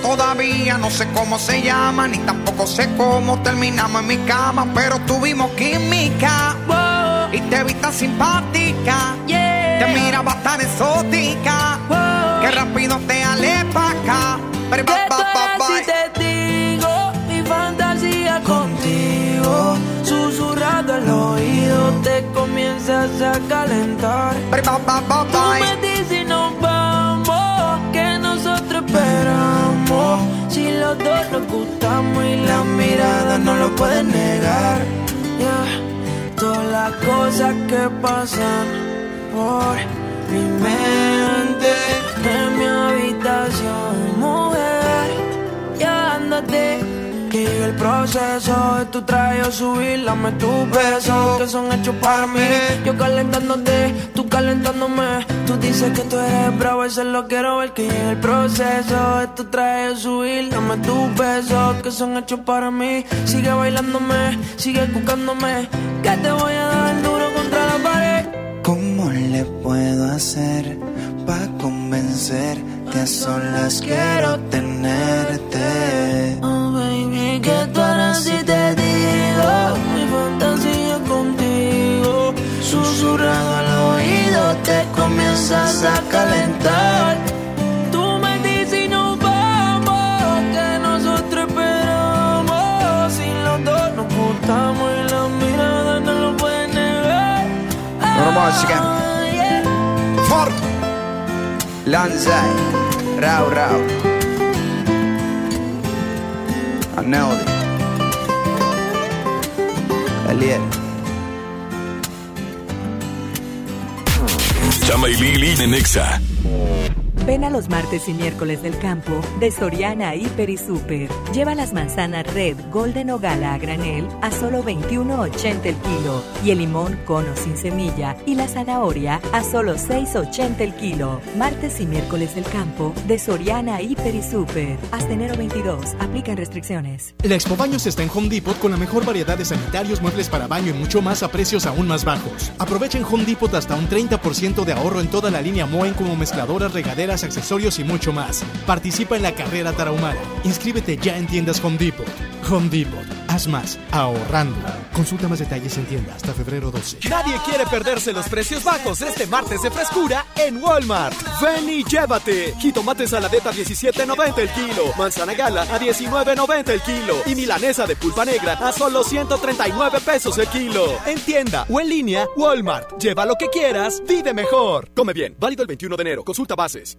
Todavía no sé cómo se llama, ni tampoco sé cómo terminamos en mi cama, pero tuvimos química. Y te vi tan simpática, te miraba tan exótica, que rápido te pa' acá. Pero tú ba, ba, eras y te digo mi fantasía contigo. Susurrado al oído te comienzas a calentar. Tú me dices y nos vamos, que nosotros esperamos. Si los dos nos gustamos y la mirada no lo pueden negar. Yeah. Todas las cosas que pasan por mi mente en mi habitación, mujer. Ya ándate. Que llegue el proceso de tu traje subir, dame tus besos que son hechos para mí. Yo calentándote, tú calentándome. Tú dices que tú eres bravo, eso lo quiero ver. Que llegue el proceso de tu traje subir, dame tus besos que son hechos para mí. Sigue bailándome, sigue buscándome. Que te voy a dar duro hacer para convencerte? A solas quiero tenerte. Oh, baby, que tú eres y te digo mi fantasía contigo. Susurrado al oído te comienzas a calentar. Tú me dices vamos, que nosotros esperamos. Si los dos nos gustamos y la mirada no lo pueden negar. Fork. Lanzai. Rau, rau. Aneldi. Eliel. Chama y Lili en Nexa. Ven a los martes y miércoles del campo de Soriana Hiper y Super. Lleva las manzanas Red, Golden o Gala a granel a solo 21.80 el kilo y el limón cono sin semilla y la zanahoria a solo 6.80 el kilo. Martes y miércoles del campo de Soriana Hiper y Super. Hasta enero 22. Aplican restricciones. La Expo Baños está en Home Depot con la mejor variedad de sanitarios, muebles para baño y mucho más a precios aún más bajos. Aprovecha en Home Depot hasta un 30% de ahorro en toda la línea Moen como mezcladoras, regaderas, accesorios y mucho más. Participa en la carrera tarahumara. Inscríbete ya en tiendas Home Depot. Home Depot. Haz más ahorrando. Consulta más detalles en tienda hasta febrero 12. Nadie quiere perderse los precios bajos este martes de frescura en Walmart. Ven y llévate. Jitomate saladeta 17.90 el kilo. Manzana gala a 19.90 el kilo. Y milanesa de pulpa negra a solo 139 pesos el kilo. En tienda o en línea, Walmart. Lleva lo que quieras, vive mejor. Come bien. Válido el 21 de enero. Consulta bases.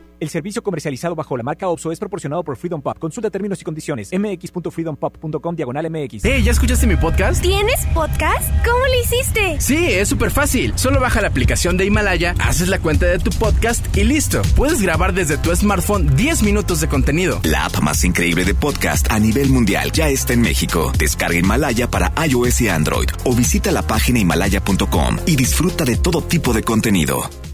El servicio comercializado bajo la marca OPSO es proporcionado por Freedom Pop. Consulta términos y condiciones. mx.freedompop.com diagonal mx. Hey, ¿ya escuchaste mi podcast? ¿Tienes podcast? ¿Cómo lo hiciste? Sí, es súper fácil. Solo baja la aplicación de Himalaya, haces la cuenta de tu podcast y listo. Puedes grabar desde tu smartphone 10 minutos de contenido. La app más increíble de podcast a nivel mundial ya está en México. Descarga Himalaya para iOS y Android o visita la página himalaya.com y disfruta de todo tipo de contenido.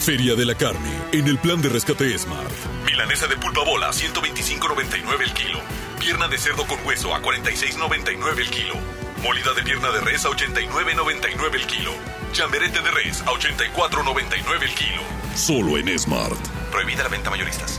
Feria de la carne en el plan de rescate Smart. Milanesa de pulpa bola 125.99 el kilo. Pierna de cerdo con hueso a 46.99 el kilo. Molida de pierna de res a 89.99 el kilo. Chamberete de res a 84.99 el kilo. Solo en Smart. Prohibida la venta mayoristas.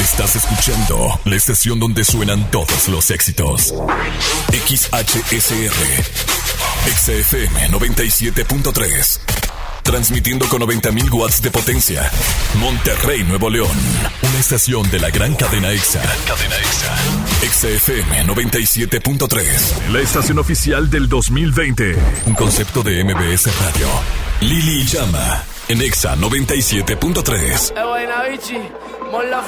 Estás escuchando la estación donde suenan todos los éxitos. XHSR. XFM 97.3. Transmitiendo con 90.000 watts de potencia. Monterrey, Nuevo León. Una estación de la gran cadena EXA. Cadena EXA. XFM 97.3. La estación oficial del 2020. Un concepto de MBS Radio. Lili Llama. En EXA 97.3. Eh, buena,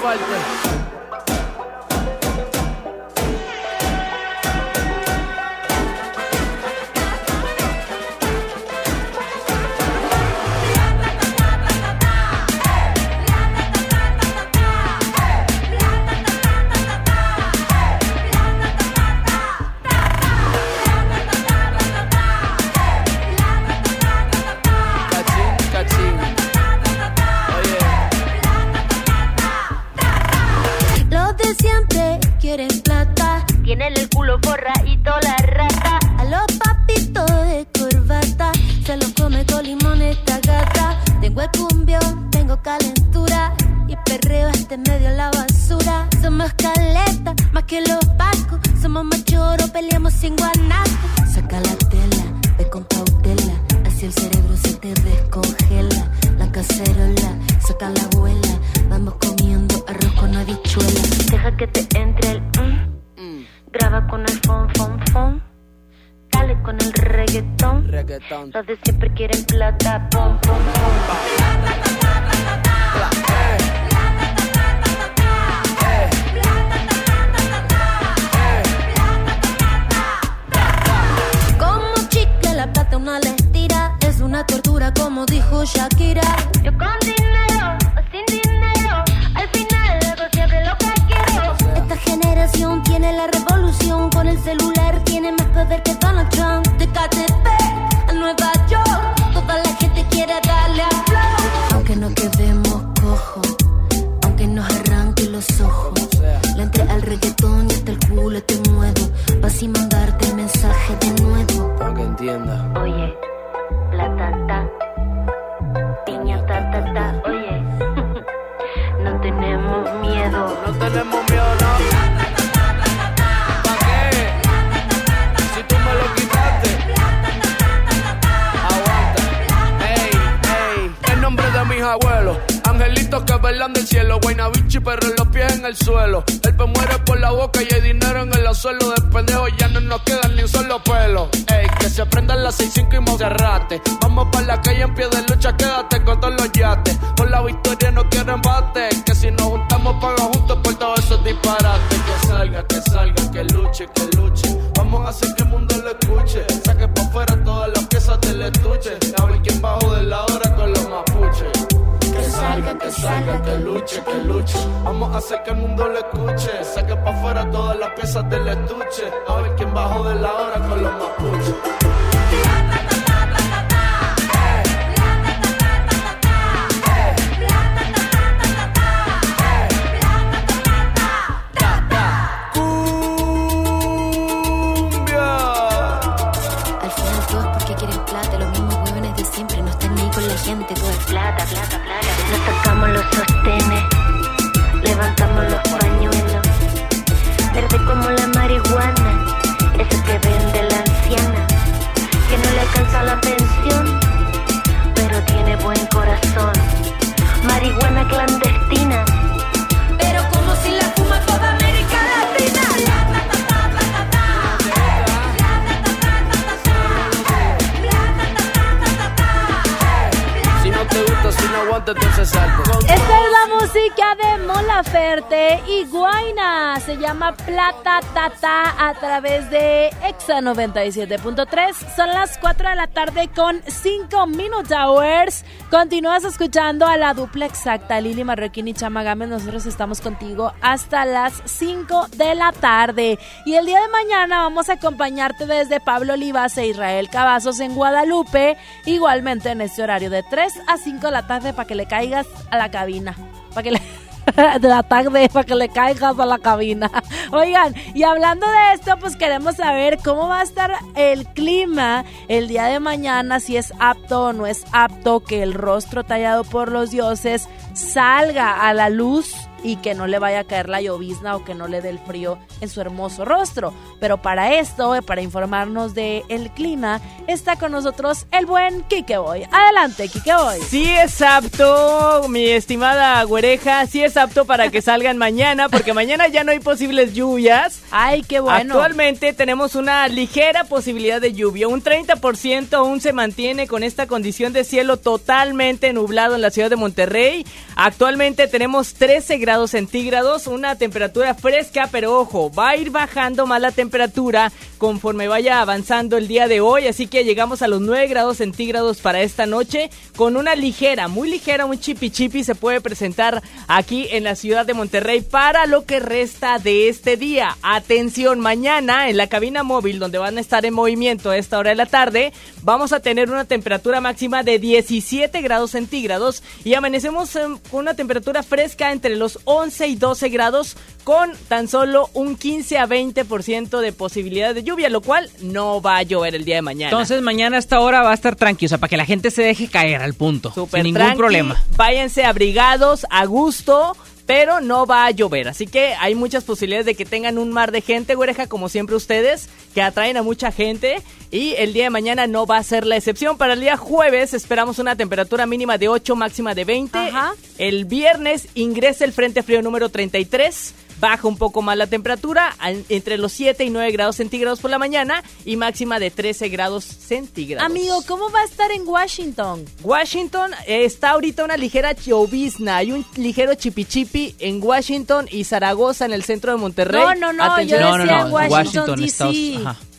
Tienen el culo forradito la rata. A los papitos de corbata. Se los come con limón esta gata. Tengo el cumbión, tengo calentura. Y perreo este medio la basura. Somos caleta, más que los pacos. Somos machoros, peleamos sin guanaco. Saca la tela, ve con cautela. Así el cerebro se te descongela. La cacerola, saca la abuela. Vamos comiendo arroz con habichuela. Deja que te entre el mm. Graba con el fon, fon, fon. Dale con el reggaetón. Los de siempre quieren plata, pum. Como chicle la plata una le tira Es una tortura como dijo Shakira Yo con dinero o sin dinero, generación tiene la revolución. Con el celular tiene más poder que Donald 97.3. Son las 4 de la tarde con 5 Minute Hours. Continúas escuchando a la dupla exacta, Lili Marroquín y Chama Gámez. Nosotros estamos contigo hasta las 5 de la tarde. Y el día de mañana vamos a acompañarte desde Pablo Olivas e Israel Cavazos en Guadalupe. Igualmente en este horario de 3 a 5 de la tarde para que le caigas a la cabina. Para que de la tarde para que le caigas a la cabina. Oigan, y hablando de esto, pues queremos saber cómo va a estar el clima el día de mañana, si es apto o no es apto que el rostro tallado por los dioses salga a la luz y que no le vaya a caer la llovizna o que no le dé el frío en su hermoso rostro. Pero para esto, para informarnos de el clima, está con nosotros el buen Kike Boy. Adelante, Kike Boy. Sí es apto, mi estimada güereja, sí es apto para que salgan mañana, porque mañana ya no hay posibles lluvias. Ay, qué bueno. Actualmente tenemos una ligera posibilidad de lluvia, un 30% aún se mantiene con esta condición de cielo totalmente nublado en la ciudad de Monterrey. Actualmente tenemos 13 grados centígrados, una temperatura fresca, pero ojo, va a ir bajando más la temperatura conforme vaya avanzando el día de hoy, así que llegamos a los 9 grados centígrados para esta noche con una ligera, muy ligera, un chipi chipi se puede presentar aquí en la ciudad de Monterrey para lo que resta de este día. Atención, mañana en la cabina móvil donde van a estar en movimiento a esta hora de la tarde, vamos a tener una temperatura máxima de 17 grados centígrados y amanecemos con una temperatura fresca entre los 11 y 12 grados con tan solo un 15 a 20% de posibilidad de lluvia, lo cual no va a llover el día de mañana. Entonces mañana a esta hora va a estar tranquilo, o sea, para que la gente se deje caer al punto, Súper sin ningún tranqui, problema. Váyanse abrigados, a gusto. Pero no va a llover, así que hay muchas posibilidades de que tengan un mar de gente, güereja, como siempre ustedes, que atraen a mucha gente. Y el día de mañana no va a ser la excepción. Para el día jueves esperamos una temperatura mínima de 8, máxima de 20. El viernes ingresa el Frente Frío número 33 baja un poco más la temperatura, al- entre los 7 y 9 grados centígrados por la mañana y máxima de 13 grados centígrados. Amigo, ¿cómo va a estar en Washington? Washington eh, está ahorita una ligera llovizna, hay un ligero chipichipi en Washington y Zaragoza en el centro de Monterrey. No, no, no, yo decía en Washington, D.C.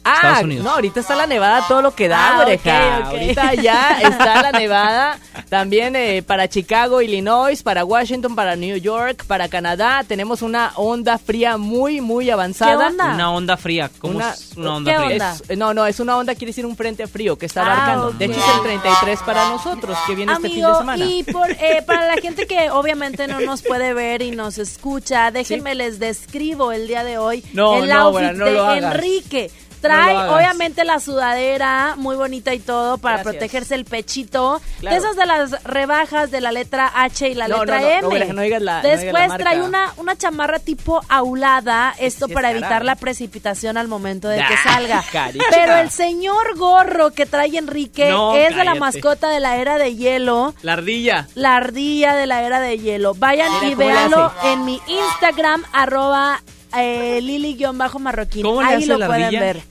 Ah, Estados Unidos. no, ahorita está la nevada todo lo que da, Ah, oreja. ok, ok. Ahorita ya está la nevada. También eh, para Chicago, Illinois, para Washington, para New York, para Canadá. Tenemos una onda fría muy, muy avanzada. ¿Qué onda? Una onda fría. ¿Cómo Una- es una onda ¿Qué fría? onda? Es- no, no, es una onda, quiere decir un frente frío que está Ah, abarcando. De hecho, es el 33 para nosotros, que viene este fin de Amigo, semana. y por, eh, para la gente que obviamente no nos puede ver y nos escucha, déjenme les describo el día de hoy No, el no, outfit Bora, no de lo hagas. Enrique. Trae obviamente la sudadera muy bonita y todo para Gracias. protegerse el pechito. Claro. De esas de las rebajas de la letra H y la No, letra no, no, M. no, Bora, no digas la- no digas Después trae una, una chamarra tipo aulada, esto Sí, para es evitar la precipitación al momento de que salga. Pero el señor gorro que trae Enrique No, es de la mascota de la era de hielo. La ardilla. La ardilla de la era de hielo. Vayan Mira y véanlo en mi Instagram, arroba eh, Lili-marroquín. ¿Cómo le Ahí hace lo la pueden ardilla? ver.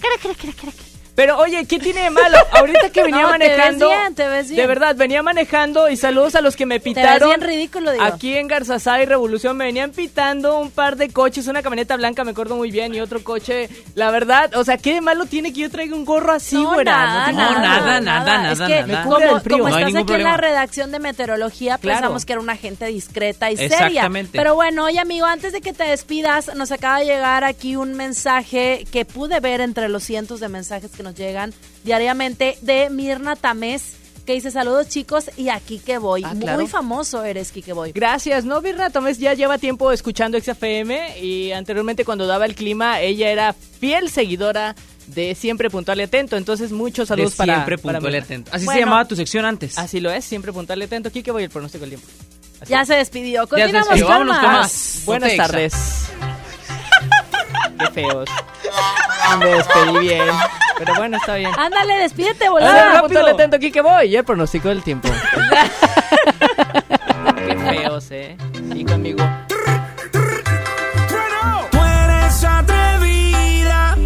Pero oye, ¿qué tiene de malo? Ahorita que venía No, te ves manejando. bien, te ves bien. De verdad, venía manejando y saludos a los que me Te ves pitaron. bien ridículo, digo. Aquí en Garzazá y Revolución me venían pitando un par de coches, una camioneta blanca, me acuerdo muy bien, y otro coche. La verdad, o sea, ¿qué de malo tiene que yo traiga un gorro así, No, güera? nada, No, nada, nada, Es nada, que nada. Me cubre como, del frío. como No hay estás aquí en la redacción de meteorología, Claro. pensamos que era una gente discreta y seria. Exactamente. Pero bueno, oye amigo, antes de que te despidas, nos acaba de llegar aquí un mensaje que pude ver entre los cientos de mensajes que nos llegan diariamente de Mirna Tamés. Que dice saludos chicos y aquí que voy. Ah, Muy famoso eres, Kike Boy. Gracias, no, Virna Tomés ya lleva tiempo escuchando XFM y anteriormente cuando daba el clima, ella era fiel seguidora de Siempre Puntual y Atento, entonces muchos saludos De para siempre para puntual y Mirna. atento. Así Bueno. se llamaba tu sección antes. Así lo es, Siempre Puntual y Atento. Aquí que voy el pronóstico del tiempo. Así. Ya se despidió. Ya se Continuamos despidió. con más. con más. Buenas Ponte exa. Qué feos. Me despedí bien. Pero bueno, está bien. Ándale, despídete, Puntual y Atento, aquí que voy. Y el pronóstico del tiempo. Qué feos, eh. Y conmigo. Tú eres atrevida,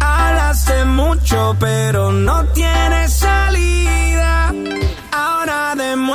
hablaste mucho, pero no tienes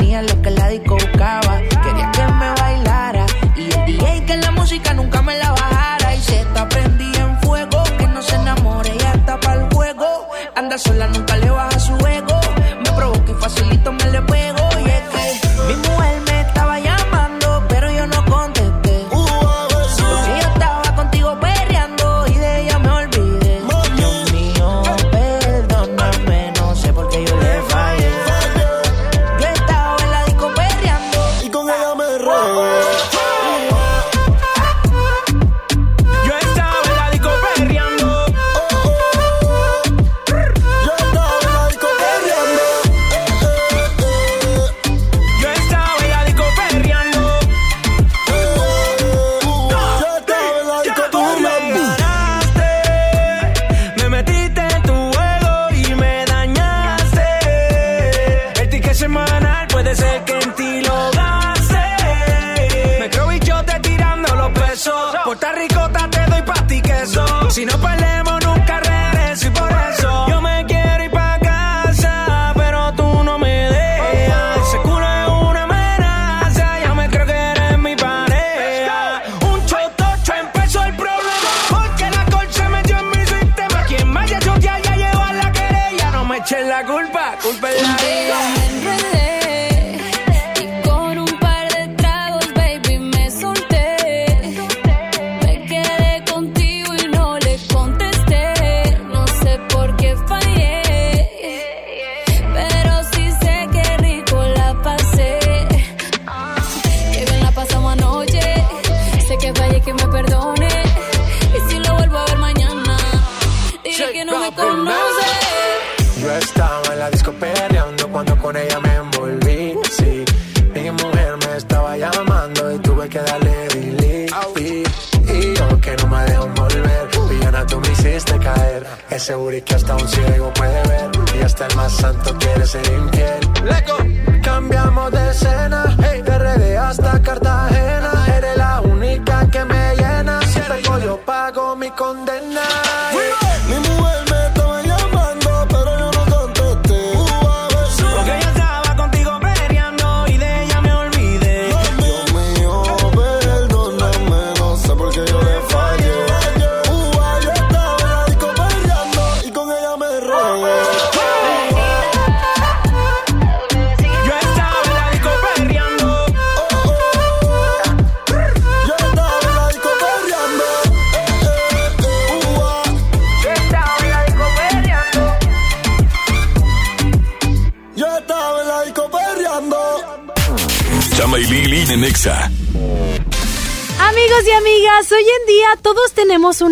tenía lo que la disco buscaba. Quería que me bailara y el DJ que la música nunca me la bajara. Y se está prendí en fuego, que no se enamore y hasta para el juego. Anda sola, nunca le baja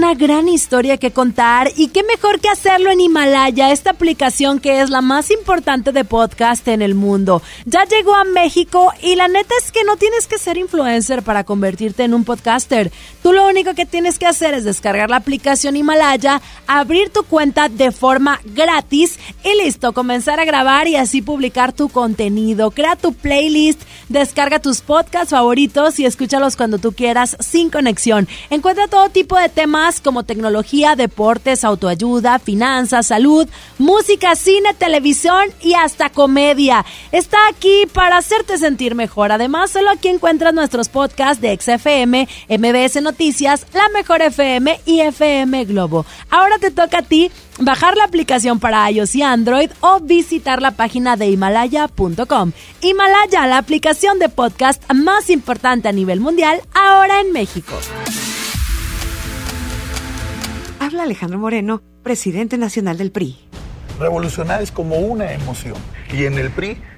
una gran historia que contar y qué mejor que hacerlo en Himalaya, esta aplicación que es la más importante de podcast en el mundo. Ya llegó a México y la neta es que no tienes que ser influencer para convertirte en un podcaster. Tú lo único que tienes que hacer es descargar la aplicación Himalaya, abrir tu cuenta de forma gratis y listo, comenzar a grabar y así publicar tu contenido. Crea tu playlist, descarga tus podcasts favoritos y escúchalos cuando tú quieras sin conexión. Encuentra todo tipo de temas como tecnología, deportes, autoayuda, finanzas, salud, música, cine, televisión y hasta comedia. Está aquí para hacerte sentir mejor. Además, solo aquí encuentras nuestros podcasts de XFM, MBS Noticias, La Mejor FM y FM Globo. Ahora te toca a ti bajar la aplicación para iOS y Android o visitar la página de himalaya.com. Himalaya, la aplicación de podcast más importante a nivel mundial, ahora en México. Habla Alejandro Moreno, presidente nacional del PRI. Revolucionar es como una emoción. Y en el PRI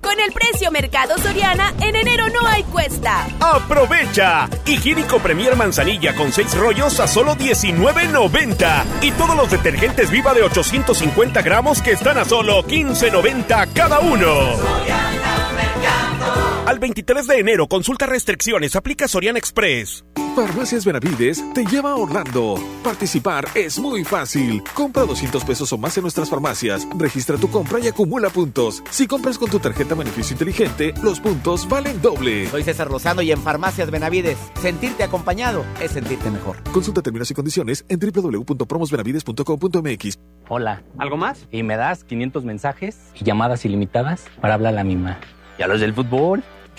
Con el precio Mercado Soriana, en enero no hay cuesta. ¡Aprovecha! Higiénico Premier Manzanilla con 6 rollos a solo $19.90. Y todos los detergentes Viva de 850 gramos que están a solo $15.90 cada uno. Al 23 de enero, consulta restricciones, aplica Soriana Express. Farmacias Benavides te lleva a Orlando. Participar es muy fácil. Compra 200 pesos o más en nuestras farmacias. Registra tu compra y acumula puntos. Si compras con tu tarjeta Beneficio Inteligente, los puntos valen doble. Soy César Lozano y en Farmacias Benavides, sentirte acompañado es sentirte mejor. Consulta términos y condiciones en www.promosbenavides.com.mx. Hola, ¿algo más? Y me das 500 mensajes y llamadas ilimitadas para hablar a la misma. ¿Y a los del fútbol?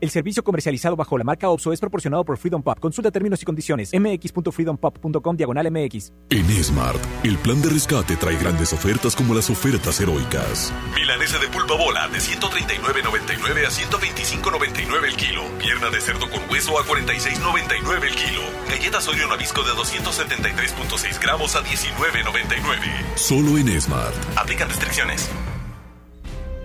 El servicio comercializado bajo la marca OPSO es proporcionado por Freedom Pop. Consulta términos y condiciones. mx.freedompop.com diagonal mx. En Smart, el plan de rescate trae grandes ofertas como las ofertas heroicas. Milanesa de pulpa bola de 139.99 a 125.99 el kilo. Pierna de cerdo con hueso a 46.99 el kilo. Galletas Oreo Nabisco de 273.6 gramos a 19.99. Solo en Smart. Aplican restricciones.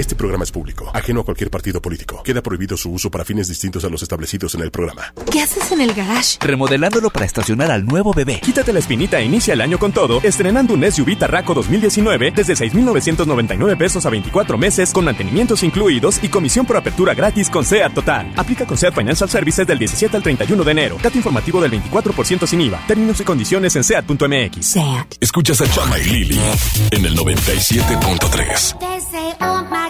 Este programa es público, ajeno a cualquier partido político. Queda prohibido su uso para fines distintos a los establecidos en el programa. ¿Qué haces en el garage? Remodelándolo para estacionar al nuevo bebé. Quítate la espinita e inicia el año con todo, estrenando un SUV Tarraco 2019 desde 6,999 pesos a 24 meses con mantenimientos incluidos y comisión por apertura gratis con SEAT Total. Aplica con SEAT Financial Services del 17 al 31 de enero. Dato informativo del 24% sin IVA. Términos y condiciones en SEAT.mx. SEAT. Escuchas a Chama y Lili en el 97.3.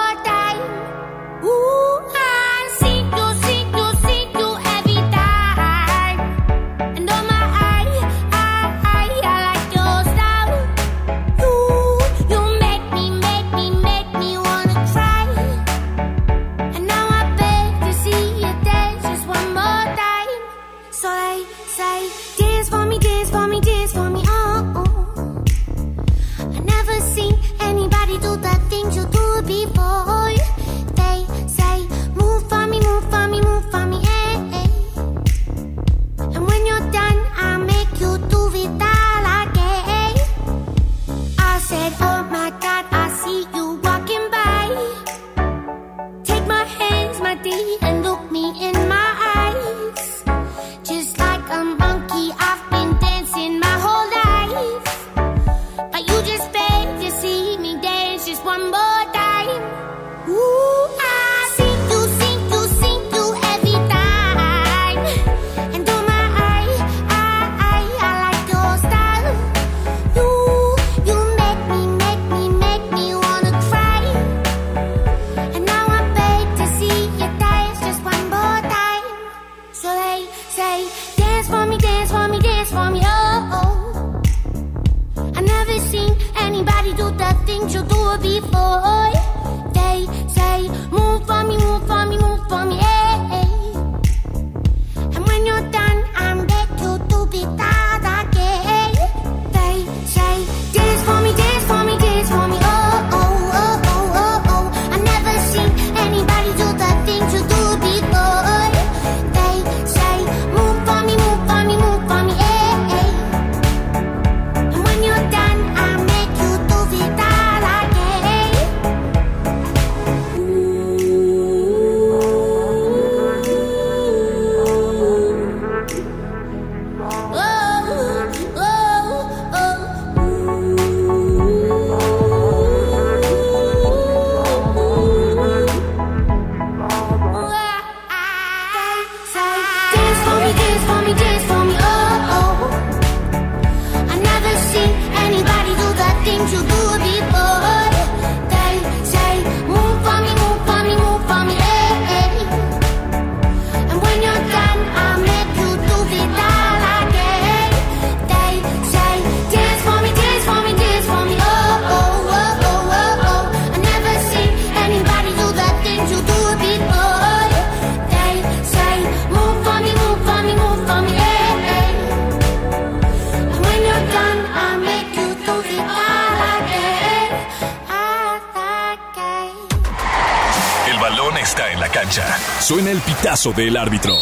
Pitazo del árbitro.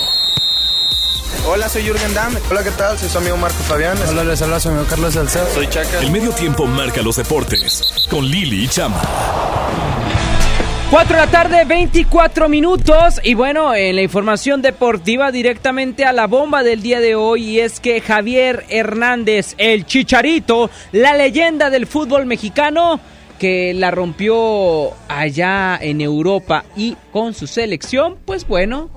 Hola, soy Jürgen Damm. Hola, ¿qué tal? Soy su amigo Marco Fabián. Hola, les habla su amigo Carlos Salcedo. Soy Chaca. El medio tiempo marca los deportes. Con Lili y Chama. 4 de la tarde, 24 minutos. Y bueno, en la información deportiva directamente a la bomba del día de hoy. Y es que Javier Hernández, el chicharito, la leyenda del fútbol mexicano, que la rompió allá en Europa y con su selección, pues bueno,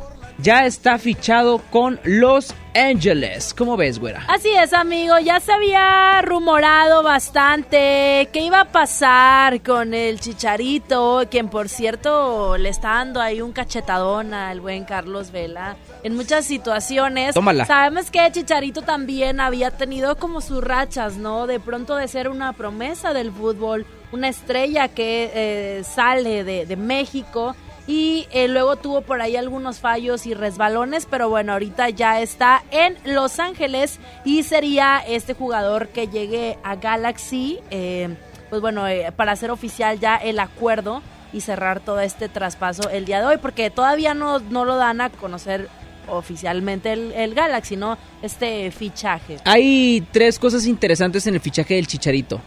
ya está fichado con Los Ángeles. ¿Cómo ves, güera? Así es, amigo. Ya se había rumorado bastante qué iba a pasar con el Chicharito, quien por cierto le está dando ahí un cachetadón al buen Carlos Vela en muchas situaciones. Tómala. Sabemos que Chicharito también había tenido como sus rachas, ¿no? De pronto de ser una promesa del fútbol, una estrella que eh, sale de, de México y eh, luego tuvo por ahí algunos fallos y resbalones, pero bueno, ahorita ya está en Los Ángeles y sería este jugador que llegue a Galaxy, eh, pues bueno, eh, para hacer oficial ya el acuerdo y cerrar todo este traspaso el día de hoy, porque todavía no, no lo dan a conocer oficialmente el, el Galaxy, ¿no? Este fichaje. Hay tres cosas interesantes en el fichaje del Chicharito.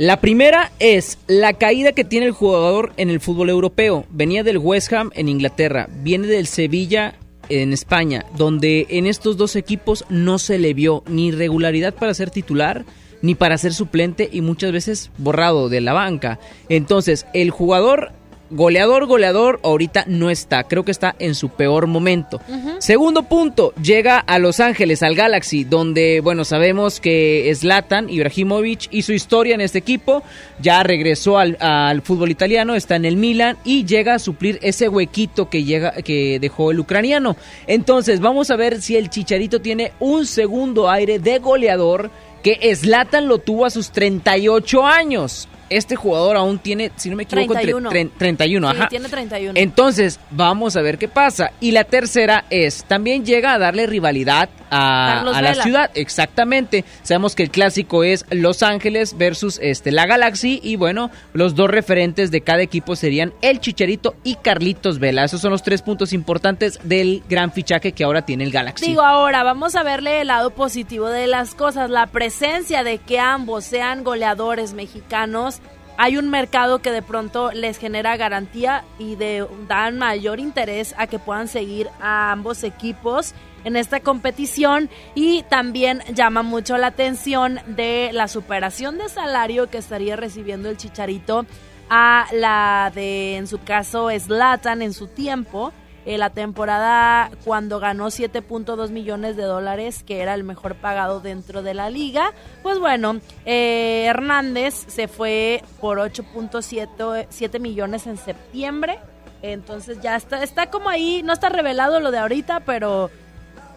La primera es la caída que tiene el jugador en el fútbol europeo. Venía del West Ham en Inglaterra, viene del Sevilla en España, donde en estos dos equipos no se le vio ni regularidad para ser titular, ni para ser suplente y muchas veces borrado de la banca. Entonces, el jugador goleador, goleador, ahorita no está. Creo que está en su peor momento. Segundo punto, llega a Los Ángeles, al Galaxy, donde, bueno, sabemos que Zlatan Ibrahimovic hizo historia en este equipo, ya regresó al, al fútbol italiano, está en el Milan y llega a suplir ese huequito que, llega, que dejó el ucraniano. Entonces, vamos a ver si el Chicharito tiene un segundo aire de goleador que Zlatan lo tuvo a sus 38 años. Este jugador aún tiene, si no me equivoco, tre- 31. tre- 31, Sí, ajá. tiene 31. Entonces, vamos a ver qué pasa. Y la tercera es, también llega a darle rivalidad a, a la ciudad. Exactamente. Sabemos que el clásico es Los Ángeles versus este, la Galaxy. Y bueno, los dos referentes de cada equipo serían el Chicharito y Carlitos Vela. Esos son los tres puntos importantes del gran fichaje que ahora tiene el Galaxy. Digo, ahora vamos a verle el lado positivo de las cosas. La presencia de que ambos sean goleadores mexicanos. Hay un mercado que de pronto les genera garantía y de, dan mayor interés a que puedan seguir a ambos equipos en esta competición y también llama mucho la atención de la superación de salario que estaría recibiendo el Chicharito a la de, en su caso, Slatan en su tiempo. Eh, la temporada cuando ganó 7.2 millones de dólares, que era el mejor pagado dentro de la liga. Pues bueno, eh, Hernández se fue por 8.7 7 millones en septiembre. Entonces ya está, está como ahí, no está revelado lo de ahorita, pero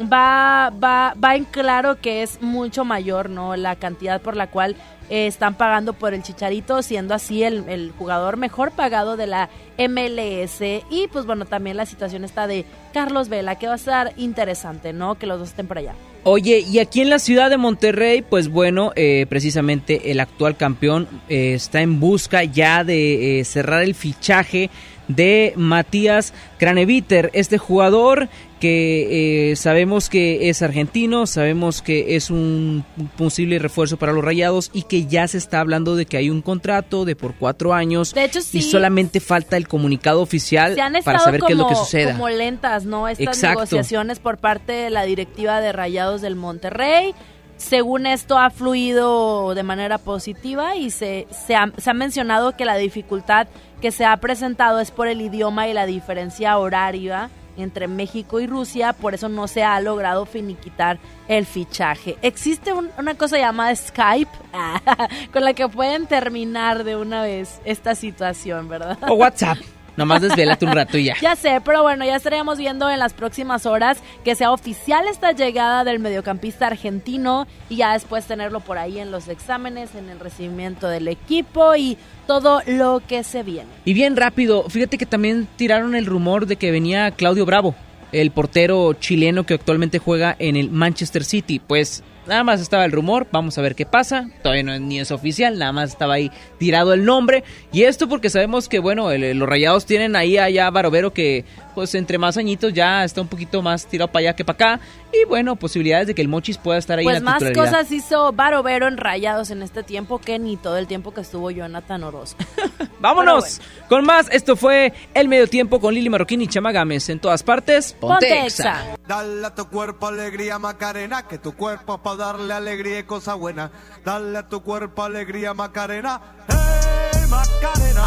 va, va, va en claro que es mucho mayor, ¿no? La cantidad por la cual eh, están pagando por el Chicharito, siendo así el, el jugador mejor pagado de la MLS. Y pues bueno, también la situación está de Carlos Vela, que va a estar interesante, ¿no? Que los dos estén por allá. Oye, y aquí en la ciudad de Monterrey, pues bueno, eh, precisamente el actual campeón eh, está en busca ya de eh, cerrar el fichaje de Matías Craneviter, este jugador que eh, sabemos que es argentino, sabemos que es un posible refuerzo para los Rayados y que ya se está hablando de que hay un contrato de por cuatro años De hecho, sí. y solamente falta el comunicado oficial para saber como, qué es lo que suceda. como lentas, ¿no? Estas Exacto. negociaciones por parte de la directiva de Rayados del Monterrey. Según esto ha fluido de manera positiva y se, se, ha, se ha mencionado que la dificultad que se ha presentado es por el idioma y la diferencia horaria entre México y Rusia, por eso no se ha logrado finiquitar el fichaje. Existe un- una cosa llamada Skype con la que pueden terminar de una vez esta situación, ¿verdad? O WhatsApp, nomás desvélate un rato y ya. Ya sé, pero bueno, ya estaríamos viendo en las próximas horas que sea oficial esta llegada del mediocampista argentino y ya después tenerlo por ahí en los exámenes, en el recibimiento del equipo y todo lo que se viene. Y bien rápido, fíjate que también tiraron el rumor de que venía Claudio Bravo, el portero chileno que actualmente juega en el Manchester City. Pues nada más estaba el rumor, vamos a ver qué pasa. Todavía no, ni es oficial, nada más estaba ahí tirado el nombre. Y esto porque sabemos que, bueno, el- los rayados tienen ahí allá Barovero que, pues entre más añitos ya está un poquito más tirado para allá que para acá. Y bueno, posibilidades de que el Mochis pueda estar ahí Pues en la más titularidad. cosas hizo Barovero en Rayados en este tiempo que ni todo el tiempo que estuvo Jonathan Orozco. Vámonos con más. Esto fue El Medio Tiempo con Lili Marroquín y Chama Gámez. En todas partes, ponte, Ponte Exa. Exa. Dale a tu cuerpo alegría Macarena, que tu cuerpo es para darle alegría y cosa buena. Dale a tu cuerpo alegría Macarena, hey Macarena.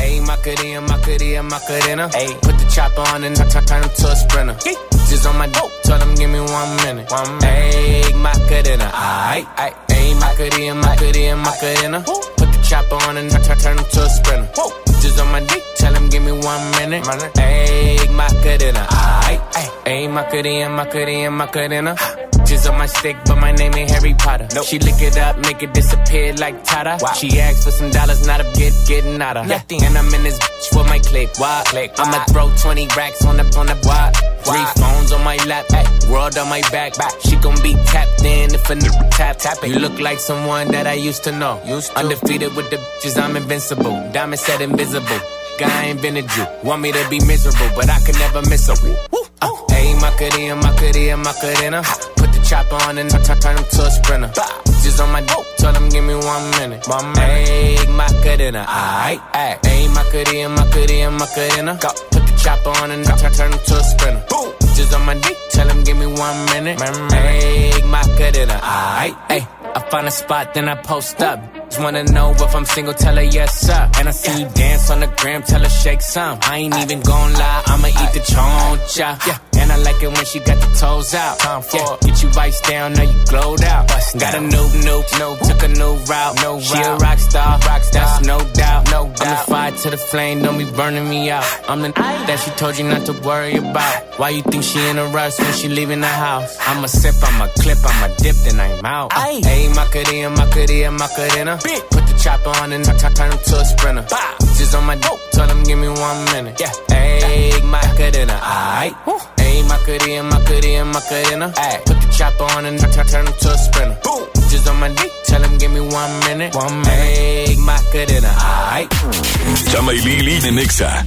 Ayy, Macarena, Macarena, Macarena. Ayy, put the chopper on and I turn him to a sprinter. Just on my dope, tell them give me one minute. One minute. Ayy, Macarena, aight, aight. Ayy, Macarena, Macarena, Macarena. Chopper on and I turn turn him to a sprinter. Just on my dick, tell him give me one minute. Ayy, Macarena. Ayy, Macarena, Macarena, Macarena. Just on my stick, but my name ain't Harry Potter. She lick it up, make it disappear like Tata. She asked for some dollars, not a bit, getting out of. Nothing. And I'm in this bitch for my click. Why? click. I'ma throw 20 racks on the on the why? Three phones on my lap, ay, world on my back. She gon' be tapped in if a nigga tap tap it. You look like someone that I used to know. Used to. Undefeated with the bitches, I'm invincible. Diamond said invisible. Guy invented you. Want me to be miserable, but I can never miss a woo. Uh, Ayy, Macarena, Macarena, Macarena. Put the chopper on and I turn him to a sprinter. Just on my dope, tell him give me one minute. Minute. Ayy, Macarena, aight. Ayy, Macarena, Macarena, Macarena. Put the chopper on and I turn him to a sprinter. Boom. Just on my dick, tell him give me one minute. Ayy, Macarena, aight, ayy. I find a spot, then I post up. Just wanna know if I'm single, tell her yes, sir. And I see you dance on the gram, tell her shake some. I ain't even gon' lie, I'ma eat the choncha. Yeah. And I like it when she got the toes out. Time for yeah. Get you vice down, now you glowed out. got a new, new, new, took a new route. No she a rock star, rock star, that's no doubt. No doubt. I'm the fire to the flame, don't be burning me out. I'm the that she told you not to worry about. Why you think she in a rush when she leaving the house? I'ma sip, I'ma clip, I'ma dip, then I'm out. Ayy, Macarena, Macarena, Macarena. Put the chopper on and I turn turn him to a sprinter. Just on my dope, tell him give me one minute. Yeah, ayy, Macarena, aight. Ayy, Macarena, Macarena, Macarena. Ayy, put the chopper on and I turn turn him to a sprinter. Just on my dick, tell him give me one minute. One minute. Ayy, Macarena, aight. Chama y Lili en Exa.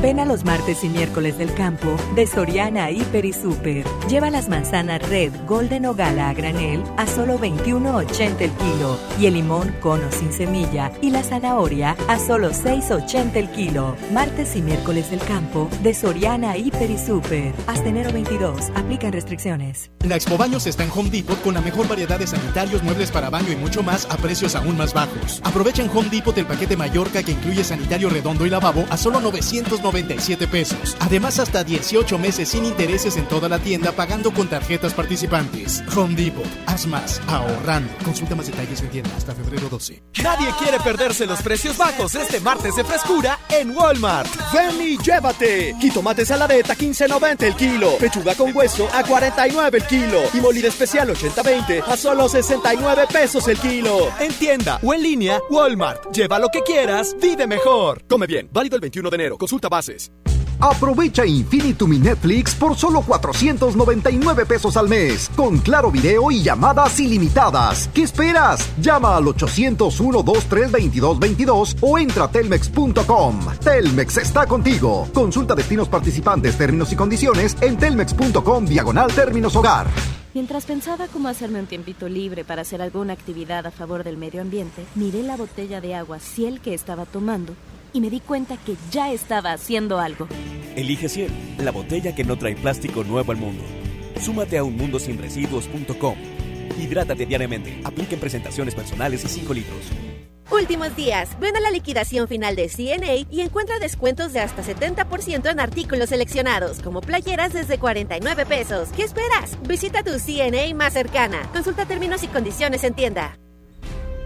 Ven a los martes y miércoles del campo de Soriana Hiper y Super. Lleva las manzanas Red, Golden o Gala a granel a solo 21.80 el kilo y el limón cono sin semilla y la zanahoria a solo 6.80 el kilo. Martes y miércoles del campo de Soriana Hiper y Super. Hasta enero 22. Aplican restricciones. La Expo Baños está en Home Depot con la mejor variedad de sanitarios, muebles para baño y mucho más a precios aún más bajos. Aprovecha en Home Depot el paquete Mallorca que incluye sanitario redondo y lavabo a solo 990 297 pesos. Además, hasta 18 meses sin intereses en toda la tienda pagando con tarjetas participantes. Home Depot, haz más, ahorrando. Consulta más detalles en tienda hasta febrero 12. Nadie quiere perderse los precios bajos este martes de frescura en Walmart. Ven y llévate. Jitomate saladeta 15.90 el kilo. Pechuga con hueso a 49 el kilo. Y molida especial 80-20 a solo 69 pesos el kilo. En tienda o en línea, Walmart. Lleva lo que quieras, vive mejor. Come bien. Válido el 21 de enero. Consulta bases. Aprovecha Infinitum y Netflix por solo 499 pesos al mes, con claro video y llamadas ilimitadas. ¿Qué esperas? Llama al 801-232222 o entra a telmex.com. Telmex está contigo. Consulta destinos participantes, términos y condiciones en telmex.com diagonal términos hogar. Mientras pensaba cómo hacerme un tiempito libre para hacer alguna actividad a favor del medio ambiente, miré la botella de agua Ciel que estaba tomando y me di cuenta que ya estaba haciendo algo. Elige Ciel, la botella que no trae plástico nuevo al mundo. Súmate a unmundosinresiduos.com. Hidrátate diariamente. Apliquen presentaciones personales y 5 litros. Últimos días. Ven a la liquidación final de CNA y encuentra descuentos de hasta 70% en artículos seleccionados, como playeras desde 49 pesos. ¿Qué esperas? Visita tu CNA más cercana. Consulta términos y condiciones en tienda.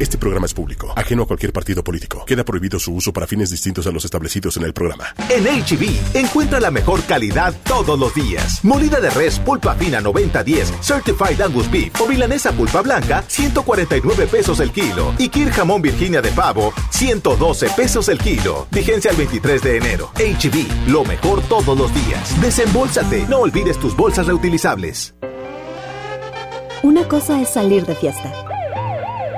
Este programa es público, ajeno a cualquier partido político. Queda prohibido su uso para fines distintos a los establecidos en el programa. En HB, encuentra la mejor calidad todos los días. Molida de res pulpa fina 90-10, Certified Angus Beef o milanesa pulpa blanca, 149 pesos el kilo. Y Kir jamón Virginia de pavo, 112 pesos el kilo. Vigencia el 23 de enero. HB, lo mejor todos los días. Desembolsate, no olvides tus bolsas reutilizables. Una cosa es salir de fiesta.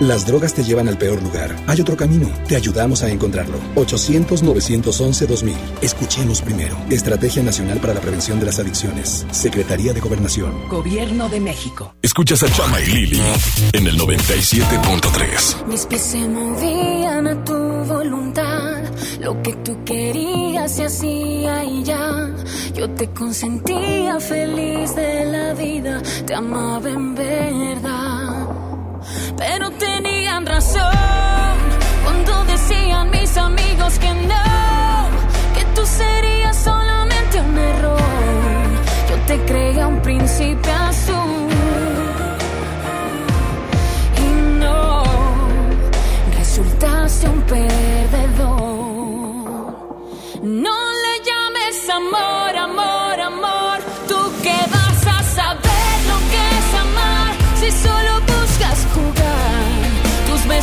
Las drogas te llevan al peor lugar. Hay otro camino. Te ayudamos a encontrarlo. 800-911-2000. Escuchemos primero. Estrategia Nacional para la Prevención de las Adicciones. Secretaría de Gobernación. Gobierno de México. Escuchas a Chama y Lili en el 97.3. Mis pies se movían a tu voluntad. Lo que tú querías se hacía y ya. Yo te consentía feliz de la vida. Te amaba en verdad. Pero tenían razón cuando decían mis amigos que no. Que tú serías solamente un error. Yo te creía un príncipe azul. Y no, resultaste un perdedor. No le llames amor,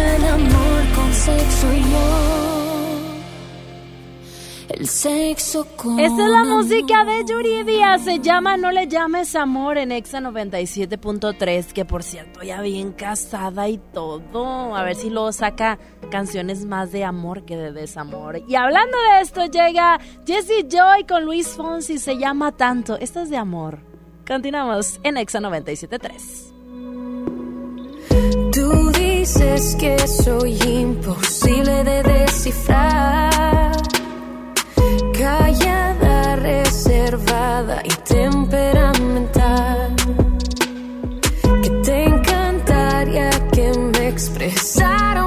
El amor con sexo y no. El sexo con. Esta es la música de Yuridia, se llama No le llames amor en Exa 97.3, que por cierto ya bien casada y todo. A ver si luego saca canciones más de amor que de desamor. Y hablando de esto, llega Jessie Joy con Luis Fonsi, se llama Tanto. Esto es de amor. Continuamos en Exa 97.3. Dices que soy imposible de descifrar. Callada, reservada y temperamental. Que te encantaría que me expresara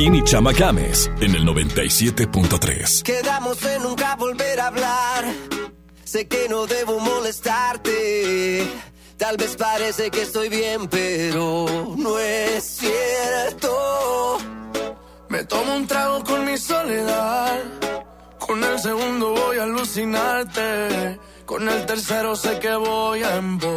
Marroquín y Chama Games en el 97.3. Quedamos en nunca volver a hablar. Sé que no debo molestarte. Tal vez parece que estoy bien, pero no es cierto. Me tomo un trago con mi soledad. Con el segundo voy a alucinarte. Con el tercero sé que voy a emborracharme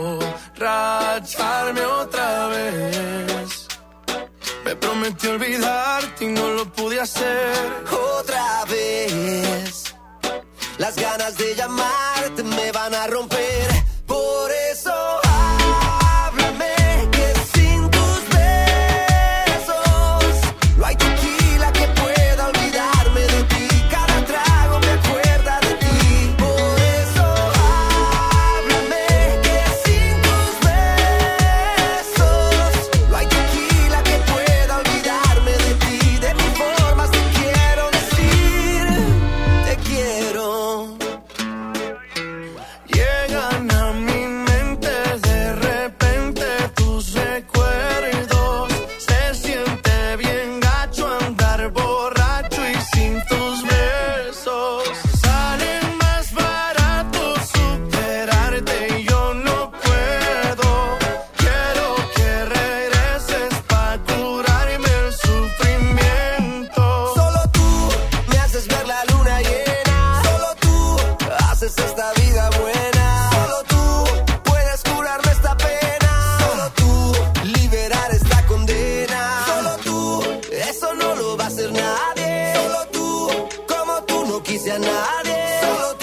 quise a nadie. Solo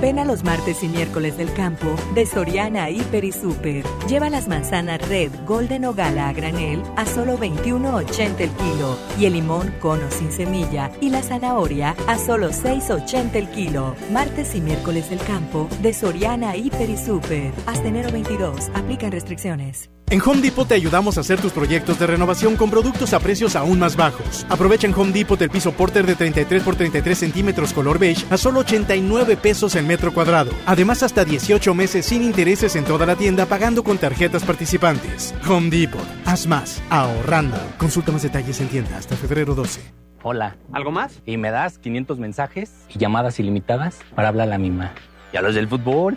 Ven a los martes y miércoles del campo de Soriana Hiper y Super. Lleva las manzanas Red, Golden o Gala a granel a solo 21.80 el kilo y el limón cono sin semilla y la zanahoria a solo 6.80 el kilo. Martes y miércoles del campo de Soriana Hiper y Super. Hasta enero 22. Aplican restricciones. En Home Depot te ayudamos a hacer tus proyectos de renovación con productos a precios aún más bajos. Aprovecha en Home Depot el piso Porter de 33 por 33 centímetros color beige a solo 89 pesos el metro cuadrado. Además, hasta 18 meses sin intereses en toda la tienda pagando con tarjetas participantes. Home Depot. Haz más. Ahorrando. Consulta más detalles en tienda hasta febrero 12. Hola. ¿Algo más? Y me das 500 mensajes y llamadas ilimitadas para hablar a la misma. ¿Y a los del fútbol?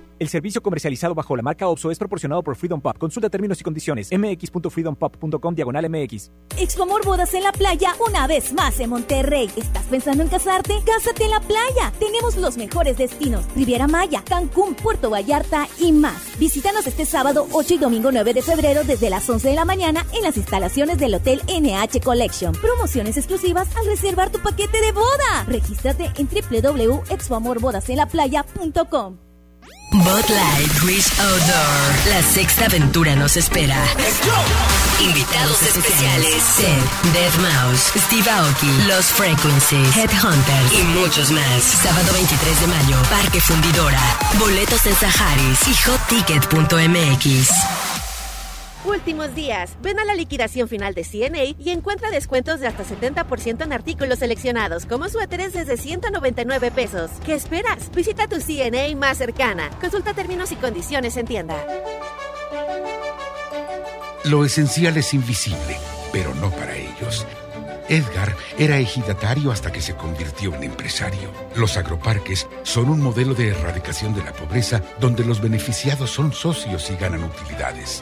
El servicio comercializado bajo la marca OXO es proporcionado por Freedom Pop. Consulta términos y condiciones. mx.freedompop.com diagonal mx. Expoamor Bodas en la Playa, una vez más en Monterrey. ¿Estás pensando en casarte? Cásate en la playa. Tenemos los mejores destinos: Riviera Maya, Cancún, Puerto Vallarta y más. Visítanos este sábado 8 y domingo 9 de febrero desde las 11 de la mañana en las instalaciones del Hotel NH Collection. Promociones exclusivas al reservar tu paquete de boda. Regístrate en www.expoamorbodasenlaplaya.com. Bud Light Wish Outdoor. La sexta aventura nos espera. Invitados especiales: Seth, Dead Mouse, Steve Aoki, Los Frequencies, Headhunters y muchos más. Sábado 23 de mayo, Parque Fundidora. Boletos en Saharis y hotticket.mx. Últimos días. Ven a la liquidación final de CNA y encuentra descuentos de hasta 70% en artículos seleccionados, como suéteres desde 199 pesos. ¿Qué esperas? Visita tu CNA más cercana. Consulta términos y condiciones en tienda. Lo esencial es invisible, pero no para ellos. Edgar era ejidatario hasta que se convirtió en empresario. Los agroparques son un modelo de erradicación de la pobreza donde los beneficiados son socios y ganan utilidades.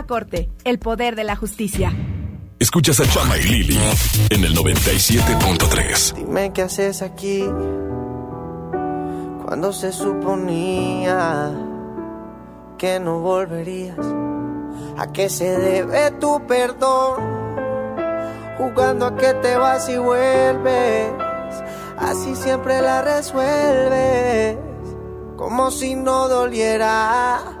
Corte, el poder de la justicia. Escuchas a Chama y Lili en el 97.3. Dime qué haces aquí cuando se suponía que no volverías. ¿A qué se debe tu perdón? Jugando a que te vas y vuelves. Así siempre la resuelves. Como si no doliera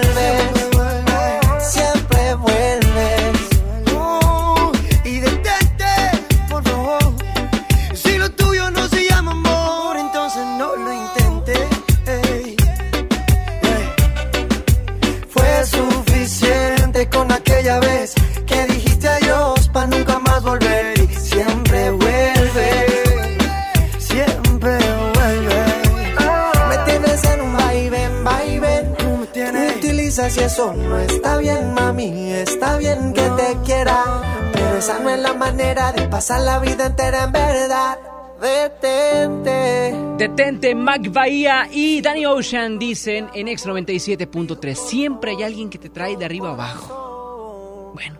Utilizas y eso no está bien, mami. Está bien que te quiera, pero esa no es la manera de pasar la vida entera en verdad. Detente. Detente, Mac Bahía y Danny Ocean dicen en X97.3. Siempre hay alguien que te trae de arriba abajo. Bueno.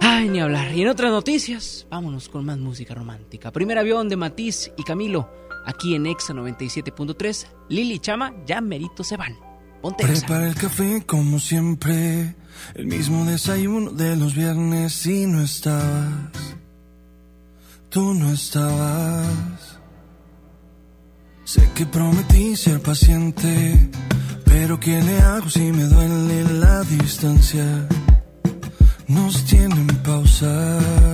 Ay, ni hablar. Y en otras noticias, vámonos con más música romántica. Primer avión de Matiz y Camilo, aquí en Exa 97.3. Lili Chama ya merito se van. Ponte. Prepara el café como siempre, el mismo desayuno de los viernes y no estabas. Tú no estabas. Sé que prometí ser paciente, pero ¿qué le hago si me duele la distancia? Nos tienen pausa.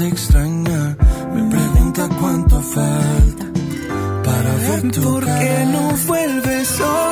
te extraña me pregunta cuánto falta para ver tu ¿Por qué cara. no vuelves hoy?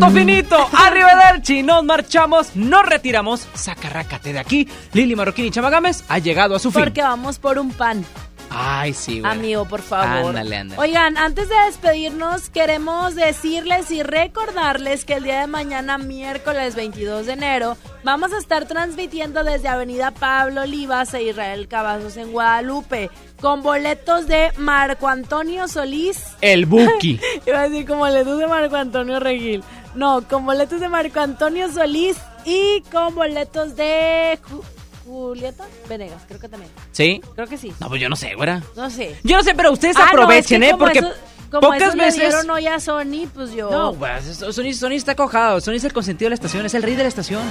Tuto finito, arrivederci, nos marchamos, nos retiramos, sacarrácate de aquí. Lili Marroquín y Chamagames ha llegado a su fin. Porque vamos por un pan. Ay, sí, güey. Amigo, por favor. Ándale, ándale. Oigan, antes de despedirnos, queremos decirles y recordarles que el día de mañana, miércoles 22 de enero, vamos a estar transmitiendo desde Avenida Pablo Olivas e Israel Cavazos en Guadalupe, con boletos de Marco Antonio Solís. El Buki. Iba a decir con boletos de Marco Antonio Regil. No, con boletos de Marco Antonio Solís y con boletos de Ju- Julieta Venegas, creo que también. ¿Sí? Creo que sí. No, pues yo no sé, güera. No sé. Yo no sé, pero ustedes Ah, no, aprovechen, es que ¿eh? Porque eso- como pocas eso le veces... dieron hoy a Sony, pues yo. No, eso- Sony, Sony está cojado. Sony es el consentido de la estación, es el rey de la estación.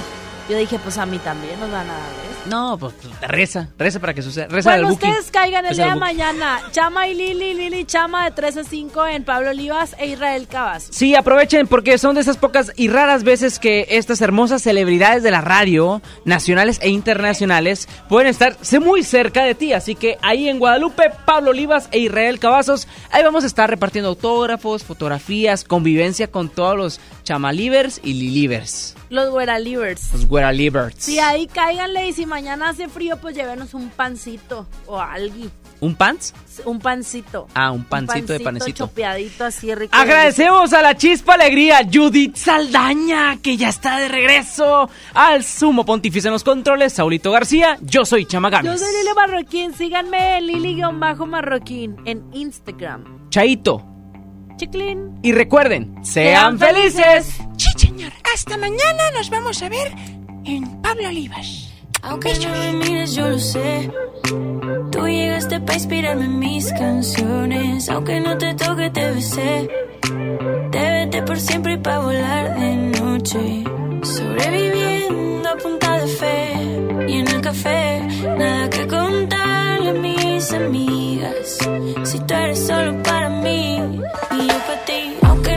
Yo dije, pues a mí también nos van a dar eso. No, pues reza, reza para que suceda. Reza Bueno, Buki. ustedes caigan el Reza día de mañana. Chama y Lili, Lili Chama de 3 a 5 en Pablo Olivas e Israel Cavazos. Sí, aprovechen porque son de esas pocas y raras veces que estas hermosas celebridades de la radio, nacionales e internacionales, pueden estar muy cerca de ti. Así que ahí en Guadalupe, Pablo Olivas e Israel Cavazos, ahí vamos a estar repartiendo autógrafos, fotografías, convivencia con todos los chamalivers y lilivers, Los Güeralivers. los güeralivers. Sí, ahí cáiganle y si mañana hace frío, pues llévenos un pancito o algo. ¿Un pants? Un pancito. Ah, un pancito de panecito. chopeadito así rico. Agradecemos a la chispa alegría Judith Saldaña, que ya está de regreso al sumo pontífice en los controles, Saulito García, yo soy Chamagames. Yo soy Lili Marroquín. Síganme Lili-Marroquín en Instagram. Chaito. Chiclin. Y recuerden, sean felices. Sí, señor. Hasta mañana nos vamos a ver en Pablo Olivas. Aunque no me mires, yo lo sé. Tú llegaste para inspirarme en mis canciones. Aunque no te toque, te besé. Te vete por siempre y para volar de noche. Sobreviviendo a punta de fe. Y en el café, nada que contarle a mis amigas. Si tú eres solo para mí y yo para ti. Aunque